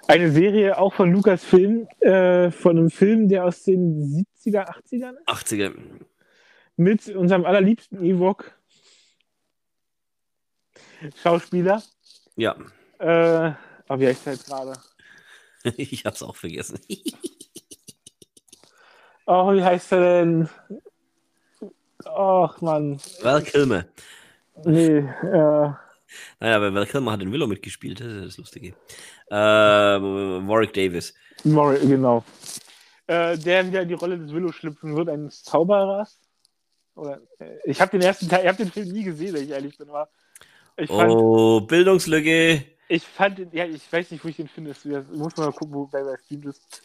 Eine Serie auch von Lukas Film, äh, von einem Film, der aus den 70er, 80ern ist, 80er. Mit unserem allerliebsten Ewok. Schauspieler. Ja, Äh, aber wie heißt der jetzt gerade? ich hab's auch vergessen. Oh, wie heißt er denn? Ach, Mann. Val Kilmer. Nee, äh, Naja, aber Val Kilmer hat in Willow mitgespielt, das ist das Lustige. Ähm, Warwick Davis. Murray, genau. Äh, der wieder in die Rolle des Willow schlüpfen wird, eines Zauberers. Oder, äh, ich habe den ersten Teil, ich habe den Film nie gesehen, wenn ich ehrlich bin, aber ich fand, Oh, Bildungslücke. ich fand den, ja, ich weiß nicht, wo ich den finde, das muss man mal gucken, wo bei Stream ist.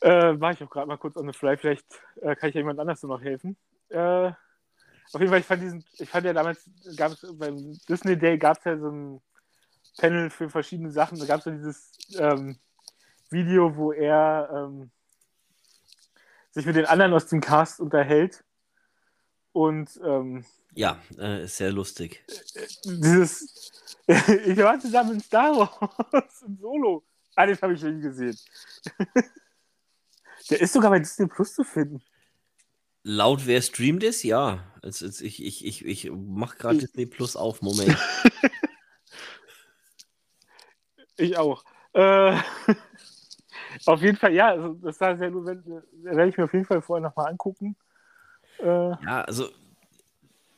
Äh, war ich auch gerade mal kurz on the fly, vielleicht äh, kann ich ja jemand anders noch helfen. Äh, auf jeden Fall, ich fand diesen, ich fand ja damals, gab es beim Disney Day gab es ja so ein Panel für verschiedene Sachen, da gab es ja dieses ähm, Video, wo er ähm, sich mit den anderen aus dem Cast unterhält und ähm, Ja, äh, ist sehr lustig. dieses ich war zusammen in Star Wars in Solo. Ah, das habe ich nie gesehen. Der ist sogar bei Disney Plus zu finden. Laut wer streamt es? Ja. Also, ich ich, ich, ich mach gerade Disney Plus auf. Moment. Ich auch. Äh, auf jeden Fall, ja, also das sah sehr wenn- Werde ich mir auf jeden Fall vorher nochmal angucken. Äh, Ja, also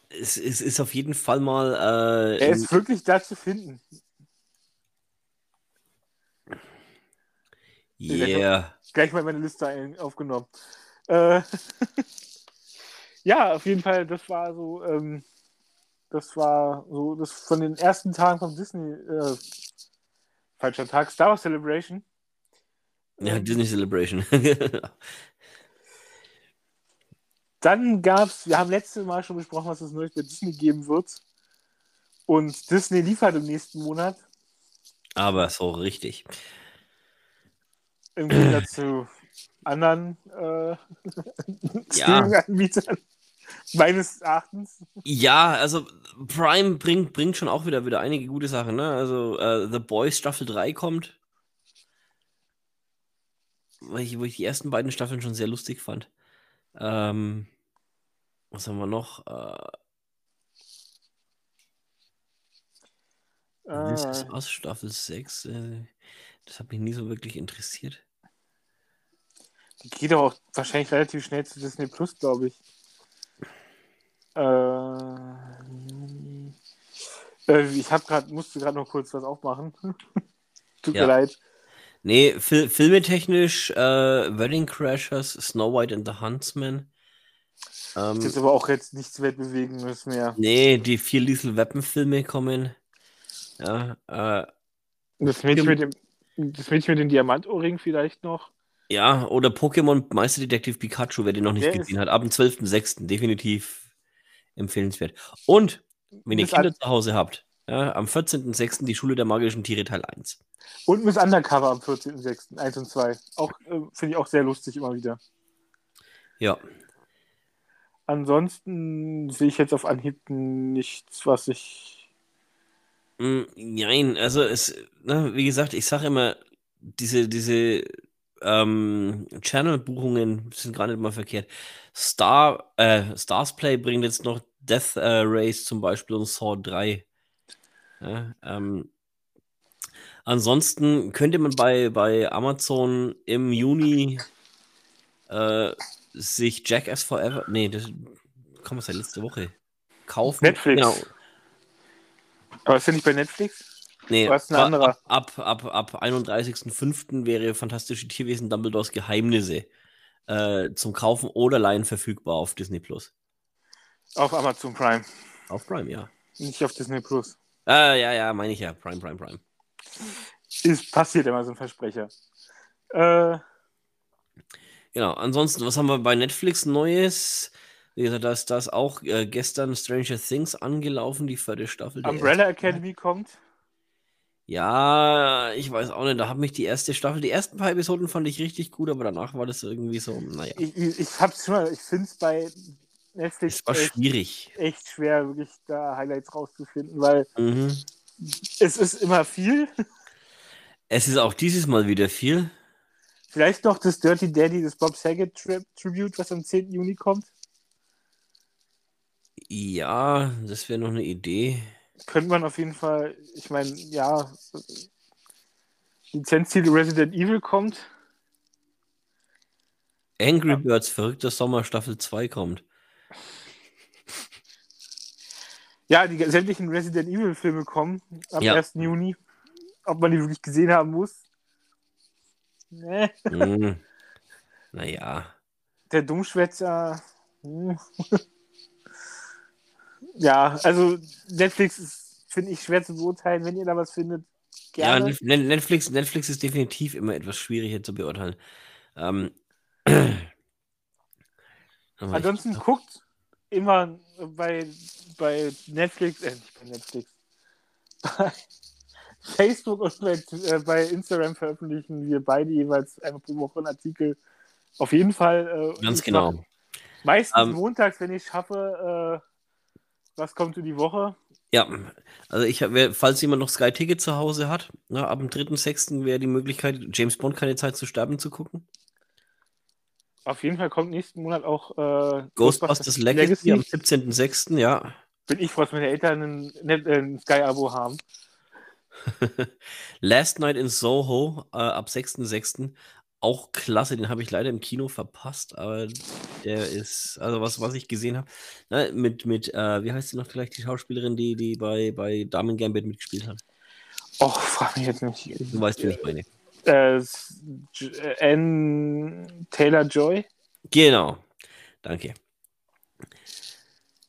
es, es ist auf jeden Fall mal. Äh, er ist wirklich da zu finden. yeah. Gleich mal in meine Liste ein, aufgenommen. Äh, ja, auf jeden Fall, das war so, ähm, das war so, das von den ersten Tagen von Disney, äh, falscher Tag, Star Wars Celebration. Ja, Disney Celebration. Dann gab es, wir haben letztes Mal schon besprochen, was es Neues bei Disney geben wird. Und Disney liefert im nächsten Monat Aber so richtig. im Gegensatz zu anderen äh, Ja. Streaming-Anbietern. Meines Erachtens. Ja, also Prime bringt, bringt schon auch wieder, wieder einige gute Sachen. Ne? Also äh, The Boys Staffel 3 kommt. Weil ich, wo ich die ersten beiden Staffeln schon sehr lustig fand. Ähm, was haben wir noch? Äh, This is Äh, Us Staffel 6. Äh, Das hat mich nie so wirklich interessiert. Die geht doch auch wahrscheinlich relativ schnell zu Disney Plus, glaube ich. Äh, äh, ich habe gerade, musste gerade noch kurz was aufmachen. Tut Ja. mir leid. Nee, Fil filmetechnisch äh, Wedding Crashers, Snow White and the Huntsman. Ähm, Das ist aber auch jetzt nichts Weltbewegendes mehr. nee, die vier Lethal Weapon Filme kommen. Ja, äh, Das Mädchen mit dem, das Mädchen mit dem Diamantohrring vielleicht noch. ja, oder Pokémon Meisterdetektiv Pikachu, wer den noch nicht Der gesehen hat. Ab dem 12.06. definitiv empfehlenswert. Und, wenn ihr Miss Kinder zu Hause habt, ja, am 14.06. die Schule der magischen Tiere Teil 1. Und Miss Undercover am 14.06. 1 und 2. Auch, äh, finde ich auch sehr lustig immer wieder. Ja, Ansonsten sehe ich jetzt auf Anhieb nichts, was ich. Nein, also es, ne, wie gesagt, ich sage immer, diese, diese ähm, Channel-Buchungen sind gar nicht mal verkehrt. Star, äh, Stars Play bringt jetzt noch Death äh, Race zum Beispiel und Saw 3. Ja, ähm, ansonsten könnte man bei, bei Amazon im Juni äh, sich Jackass Forever, nee, das kommt seit letzte Woche, kaufen. Netflix. Genau, Aber ist ja nicht bei Netflix? Nee, Was ein ab, anderer? ab, ab, ab 31.05. wäre Fantastische Tierwesen Dumbledores Geheimnisse äh, zum Kaufen oder Leihen verfügbar auf Disney Plus. Auf Amazon Prime. Auf Prime, ja. Nicht auf Disney Plus. Äh, ja, ja, meine ich ja. Prime, Prime, Prime. Ist passiert immer so ein Versprecher. Äh, Genau, ansonsten, was haben wir bei Netflix Neues? Wie gesagt, da ist, da ist auch äh, gestern Stranger Things angelaufen, die vierte Staffel. Umbrella Academy kommt. Ja, ich weiß auch nicht, da hat mich die erste Staffel, die ersten paar Episoden fand ich richtig gut, aber danach war das irgendwie so, naja, Ich, ich, ich hab's schon mal, ich finde es bei Netflix es war echt, schwierig. echt schwer, wirklich da Highlights rauszufinden, weil Mhm. es ist immer viel. Es ist auch dieses Mal wieder viel. Vielleicht noch das Dirty Daddy, das Bob Saget Tri Tribute, was am 10. Juni kommt. Ja, das wäre noch eine Idee. Könnte man auf jeden Fall, ich meine, ja, Lizenzziel Resident Evil kommt. Angry Birds verrückter Sommer Staffel 2 kommt. Ja, die sämtlichen Resident Evil Filme kommen am Ja. 1. Juni. Ob man die wirklich gesehen haben muss. Nee. Hm. naja. Der Dummschwätzer. hm. ja, also Netflix ist, finde ich, schwer zu beurteilen. Wenn ihr da was findet, Ja, gerne. Netf- Netflix, Netflix ist definitiv immer etwas schwieriger zu beurteilen. Ähm, aber ich- Ansonsten guckt immer bei, bei Netflix, äh, nicht bei Netflix, bei Facebook und bei, äh, bei Instagram veröffentlichen wir beide jeweils einmal pro Woche einen Artikel. Auf jeden Fall. Äh, Ganz genau. Meistens Ähm, montags, wenn ich schaffe, äh, was kommt für die Woche. Ja, also ich habe, falls jemand noch Sky Ticket zu Hause hat, na, ab dem 3.6. wäre die Möglichkeit, James Bond keine Zeit zu sterben zu gucken. Auf jeden Fall kommt nächsten Monat auch äh, Ghostbusters Legacy, am 17.6. Ja. Bin ich froh, dass meine Eltern ein, ein Sky-Abo haben. Last Night in Soho äh, ab 6.6. Auch klasse, den habe ich leider im Kino verpasst, aber der ist, also was, was ich gesehen habe, ne, mit, mit äh, wie heißt sie noch gleich, die Schauspielerin, die, die bei, bei Damen Gambit mitgespielt hat. Och, frag mich jetzt nicht. Du weißt, wen ich meine. Äh, J- äh, Taylor Joy. Genau. Danke.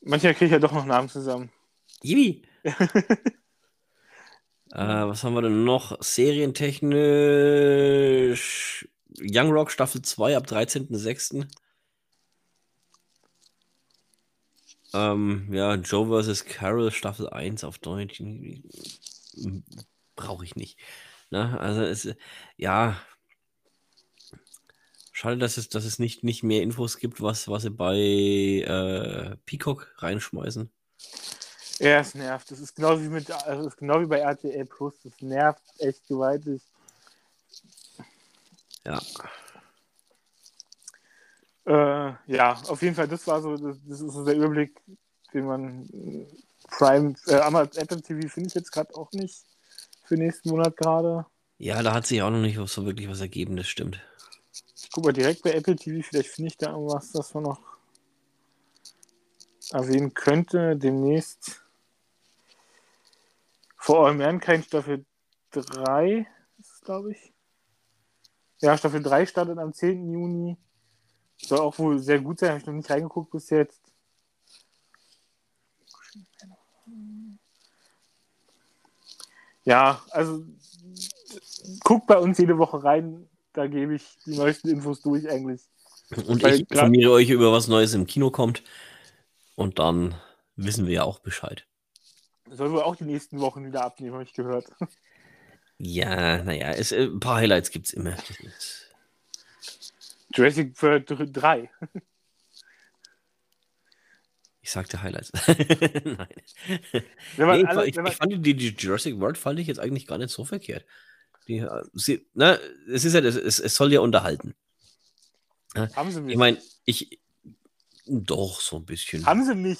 Manchmal kriege ich ja doch noch Namen zusammen. Yibi. äh, was haben wir denn noch? Serientechnisch Young Rock Staffel 2 ab 13.06. Ähm, ja, Joe vs. Carol Staffel 1 auf Deutsch. Brauche ich nicht. Ne? Also es, ja. Schade, dass es, dass es nicht, nicht mehr Infos gibt, was, was sie bei äh, Peacock reinschmeißen. Ja, es nervt. Das ist genau wie mit, also ist genau wie bei RTL Plus. Das nervt echt gewaltig. Ja. Äh, ja, auf jeden Fall, das war so, das, das ist so der Überblick, den man Prime, äh, Amazon Apple TV finde ich jetzt gerade auch nicht für nächsten Monat gerade. Ja, da hat sich auch noch nicht so wirklich was ergeben, das stimmt. Ich guck mal direkt bei Apple TV, vielleicht finde ich da irgendwas, das man noch erwähnen könnte. Demnächst For All Mankind Staffel 3 ist es, glaube ich. Ja, Staffel 3 startet am 10. Juni. Soll auch wohl sehr gut sein, habe ich noch nicht reingeguckt bis jetzt. Ja, also guckt bei uns jede Woche rein, da gebe ich die neuesten Infos durch eigentlich. Und Weil ich informiere euch über was Neues im Kino kommt. Und dann wissen wir ja auch Bescheid. Soll wohl auch die nächsten Wochen wieder abnehmen, habe ich gehört. Ja, naja, es, äh, ein paar Highlights gibt es immer. Jurassic World 3. Ich sagte Highlights. Nein. Nee, ich, alle, ich, ich fand die, die Jurassic World fand ich jetzt eigentlich gar nicht so verkehrt. Die, äh, sie, na, es ist ja, es, es soll ja unterhalten. haben sie mich. Ich meine, ich doch so ein bisschen. haben sie mich.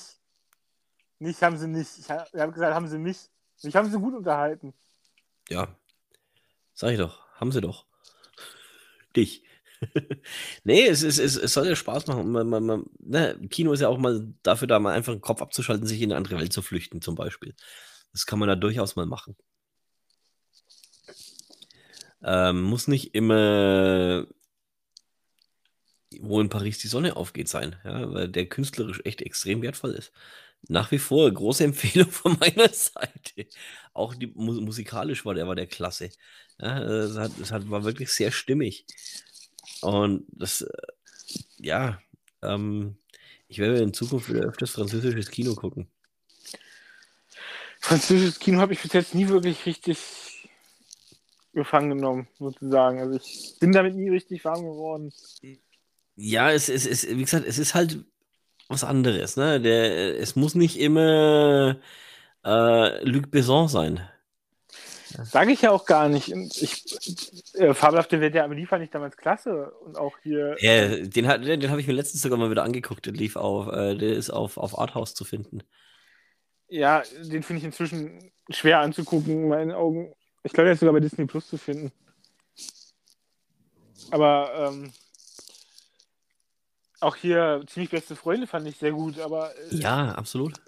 Nicht haben sie nicht. Ich habe hab gesagt, haben sie mich. Mich haben sie gut unterhalten. Ja, sag ich doch, haben sie doch. Dich. nee, es, ist, es, es soll ja Spaß machen. Man, man, man, ne, Kino ist ja auch mal dafür da, mal einfach den Kopf abzuschalten, sich in eine andere Welt zu flüchten, zum Beispiel. Das kann man da durchaus mal machen. Ähm, muss nicht immer, wo in Paris die Sonne aufgeht, sein, ja, weil der künstlerisch echt extrem wertvoll ist. Nach wie vor große Empfehlung von meiner Seite. Auch die mu musikalisch war der, war der klasse. Ja, es, hat, es hat, war wirklich sehr stimmig. Und das, äh, ja, ähm, ich werde in Zukunft wieder öfters französisches Kino gucken. Französisches Kino habe ich bis jetzt nie wirklich richtig gefangen genommen, sozusagen. Also ich bin damit nie richtig warm geworden. Ja, es, es, wie gesagt, es ist halt was anderes. Ne? Der, es muss nicht immer äh, Luc Besson sein. Sage ich ja auch gar nicht. Ich, äh, Fabelhafte Welt der Amelie fand ich damals klasse. Und auch hier. Äh, den hat- den, den habe ich mir letztens sogar mal wieder angeguckt. Der lief auf, äh, der ist auf, auf Arthouse zu finden. Ja, den finde ich inzwischen schwer anzugucken, in meinen Augen. Ich glaube, der ist sogar bei Disney Plus zu finden. Aber ähm, auch hier ziemlich beste Freunde fand ich sehr gut, aber äh, Ja, absolut.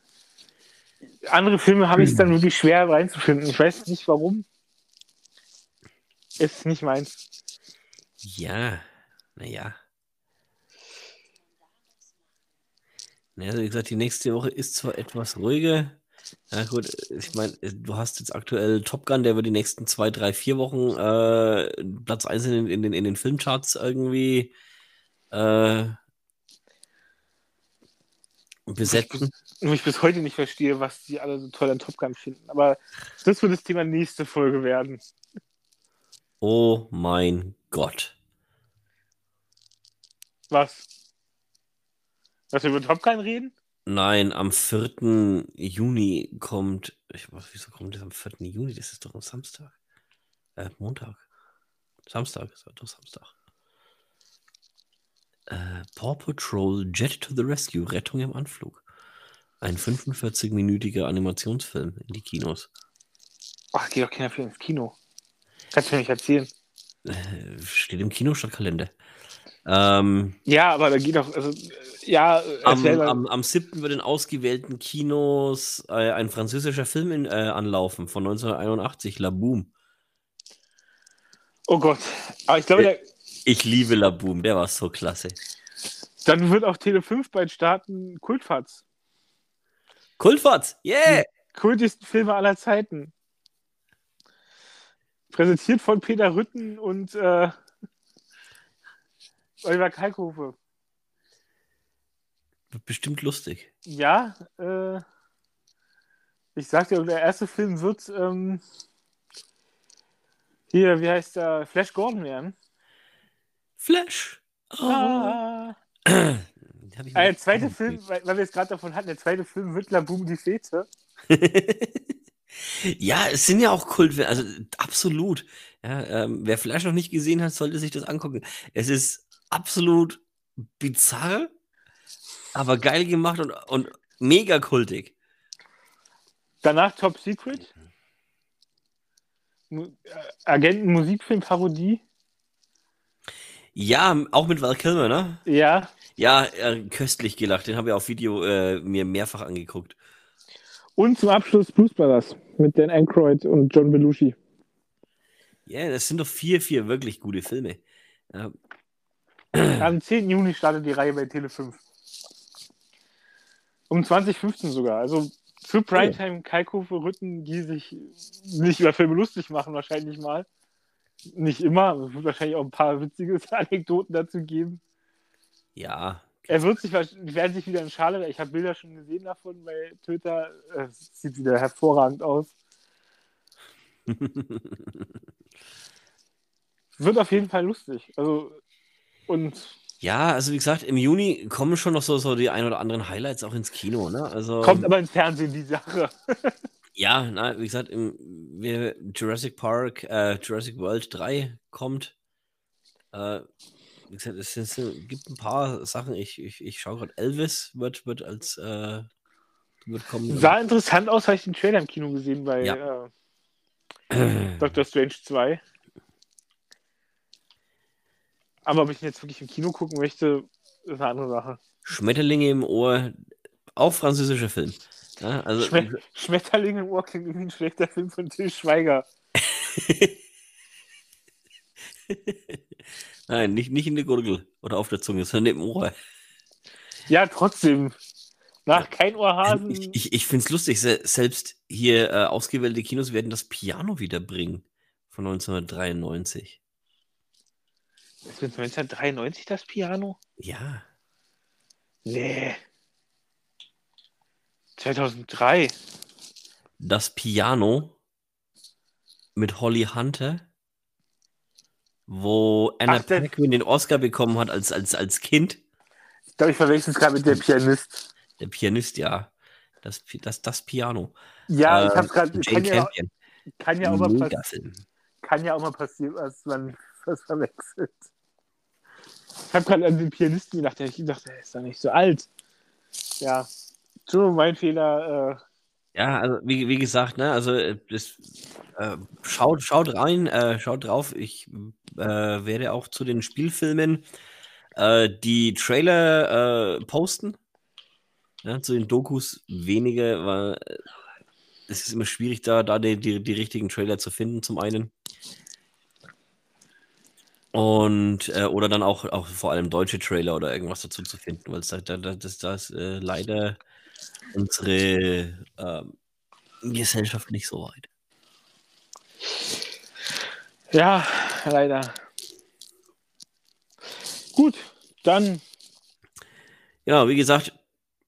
andere Filme habe ich es dann wirklich schwer reinzufinden. Ich weiß nicht warum. Ist nicht meins. Ja, naja. Naja, also wie gesagt, die nächste Woche ist zwar etwas ruhiger. Ja, gut, ich meine, du hast jetzt aktuell Top Gun, der wird die nächsten zwei, drei, vier Wochen äh, Platz 1 in, den- in, den, in den Filmcharts irgendwie äh, besetzen. Wo ich bis heute nicht verstehe, was die alle so toll an Top Gun finden. Aber das wird das Thema nächste Folge werden. Oh mein Gott. Was? Dass wir über Top Gun reden? Nein, am 4. Juni kommt. Ich weiß, wieso kommt das am 4. Juni? Das ist doch am Samstag. Äh, Montag. Samstag, ist doch Samstag. Äh, Paw Patrol Jet to the Rescue, Rettung im Anflug. Ein 45-minütiger Animationsfilm in die Kinos. Ach, geht doch keiner für ins Kino. Kannst du mir nicht erzählen. Äh, steht im Kinostadtkalender. Ähm, Ja, aber da geht doch, also, äh, ja, äh, am, am, am 7. wird in ausgewählten Kinos äh, ein französischer Film in, äh, anlaufen von 1981, La Boom. oh Gott. Aber ich glaube, Äh. Ich liebe La Boom, der war so klasse. dann wird auch Tele 5 bald starten, Kultfatz. Kultfatz, yeah! Kultigsten Filme aller Zeiten. Präsentiert von Peter Rütten und äh, Oliver Kalkofe. Wird bestimmt lustig. Ja, äh, ich sag dir, der erste Film wird ähm, hier, wie heißt der, Flash Gordon werden. Flash! Oh. Ah. Äh, der nicht zweite angeguckt. Film, weil, weil wir es gerade davon hatten, der zweite Film La Boom die Fete. ja, es sind ja auch Kultfilme, also absolut. Ja, ähm, wer Flash noch nicht gesehen hat, sollte sich das angucken. Es ist absolut bizarr, aber geil gemacht und, und mega kultig. Danach Top Secret. Äh, Agenten-Musikfilm-Parodie. Ja, auch mit Val Kilmer, ne? Ja. Ja, äh, köstlich gelacht. Den habe ich auf Video äh, mir mehrfach angeguckt. Und zum Abschluss Blues Brothers mit Dan Aykroyd und John Belushi. Ja, das sind doch vier, vier wirklich gute Filme. Ja, Am 10. Juni startet die Reihe bei Tele 5. Um 2015 sogar. Also für Primetime Kalkofe Rütten, die sich nicht über Filme lustig machen, wahrscheinlich mal. Nicht immer. Es wird wahrscheinlich auch ein paar witzige Anekdoten dazu geben. ja. Er wird sich, werden sich wieder in Schale. Ich habe Bilder schon gesehen davon bei Twitter. Es sieht wieder hervorragend aus. Wird auf jeden Fall lustig. Also, und Ja, also wie gesagt, im Juni kommen schon noch so, so die ein oder anderen Highlights auch ins Kino, ne? Also, kommt aber ins Fernsehen die Sache. ja, na, wie gesagt, im, Jurassic Park, äh, Jurassic World 3 kommt. Äh, wie gesagt, es, ist, es gibt ein paar Sachen. Ich, ich, ich schaue gerade, Elvis wird, wird als äh, wird kommen. Sah interessant aus, habe ich den Trailer im Kino gesehen bei Ja. äh, Doctor Strange 2. Aber ob ich ihn jetzt wirklich im Kino gucken möchte, ist eine andere Sache. Schmetterlinge im Ohr, auch französischer Film. Ja, also, Schme Schmetterling im Ohr klingt irgendwie ein schlechter Film von Till Schweiger. Nein, nicht, nicht in der Gurgel oder auf der Zunge, sondern im Ohr. Ja, trotzdem. Nach kein Ohrhasen. Ich, ich, ich finde es lustig, se selbst hier äh, ausgewählte Kinos werden das Piano wiederbringen von 1993. Ist mit 1993 das Piano? Ja, Nee. 2003. das Piano mit Holly Hunter, wo Anna Ach, der- Paquin den Oscar bekommen hat als, als, als Kind. Ich glaube, ich verwechsel es gerade mit der Pianist. Der Pianist, ja. Das, Pi- das, das Piano. Ja, ich Äh, habe gerade. Jane Kann, ja, Campion. kann, ja auch mal pass- Megafilm. kann ja auch mal passieren, dass man was verwechselt. Ich habe gerade an den Pianisten gedacht. Ich dachte, er ist doch nicht so alt. Ja. Entschuldigung, mein Fehler. Äh, Ja, also wie, wie gesagt, ne, also äh, das, äh, schaut, schaut rein, äh, schaut drauf. Ich äh, werde auch zu den Spielfilmen äh, die Trailer posten. Ja, zu den Dokus wenige, weil es ist immer schwierig, da, da die, die, die richtigen Trailer zu finden, zum einen. Und äh, oder dann auch, auch vor allem deutsche Trailer oder irgendwas dazu zu finden, weil es da, da, das, das äh, leider unsere ähm, Gesellschaft nicht so weit. ja, leider. Gut, dann Ja, wie gesagt,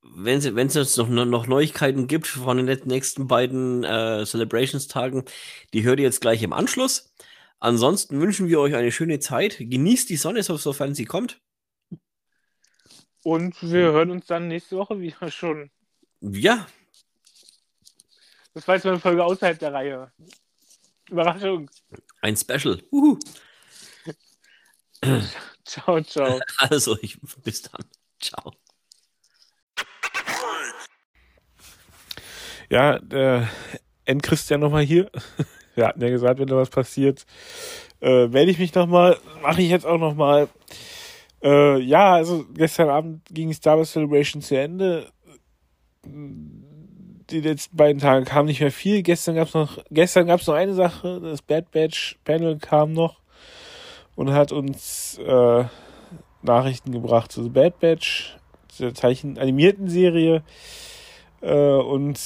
wenn es jetzt noch, noch Neuigkeiten gibt von den nächsten beiden äh, Celebrations-Tagen, die hört ihr jetzt gleich im Anschluss. Ansonsten wünschen wir euch eine schöne Zeit. Genießt die Sonne, so- sofern sie kommt. und wir hören uns dann nächste Woche wieder schon. Ja, Das war jetzt mal eine Folge außerhalb der Reihe. Überraschung. ein Special. Uhu. Ciao, ciao. Also, ich, bis dann. Ciao. Ja, der Endchristian nochmal hier. Wir hatten ja gesagt, wenn da was passiert, äh, melde ich mich nochmal. Mache ich jetzt auch nochmal. Äh, ja, also gestern Abend ging Star Wars Celebration zu Ende. Die letzten beiden Tage kam nicht mehr viel. Gestern gab's noch, gestern gab's noch eine Sache. Das Bad Batch Panel kam noch und hat uns äh, Nachrichten gebracht zu The Bad Batch, zur Zeichen animierten Serie. Äh, und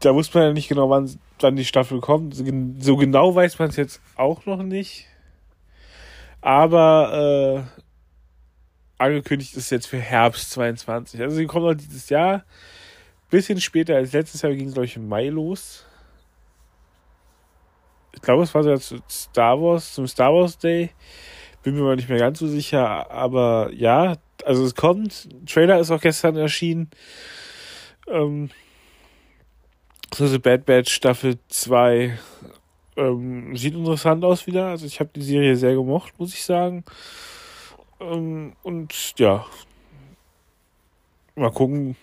da wusste man ja nicht genau, wann, wann die Staffel kommt. So genau weiß man es jetzt auch noch nicht. Aber äh, angekündigt ist jetzt für Herbst 22. Also sie kommt noch dieses Jahr. Bisschen später als letztes Jahr ging es, glaube ich, im Mai los. Ich glaube, es war sogar zu Star Wars, zum Star Wars Day. Bin mir mal nicht mehr ganz so sicher. Aber ja, also es kommt. Trailer ist auch gestern erschienen. Ähm, so The Bad Batch Staffel 2 ähm, sieht interessant aus wieder. Also ich habe die Serie sehr gemocht, muss ich sagen. Ähm, und ja, mal gucken,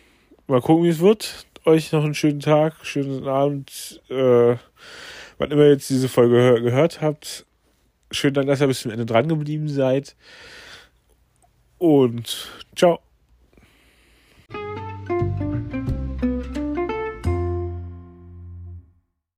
mal gucken, wie es wird. Euch noch einen schönen Tag, schönen Abend. Äh, wann immer ihr jetzt diese Folge gehör- gehört habt. Schönen Dank, dass ihr bis zum Ende dran geblieben seid. Und ciao.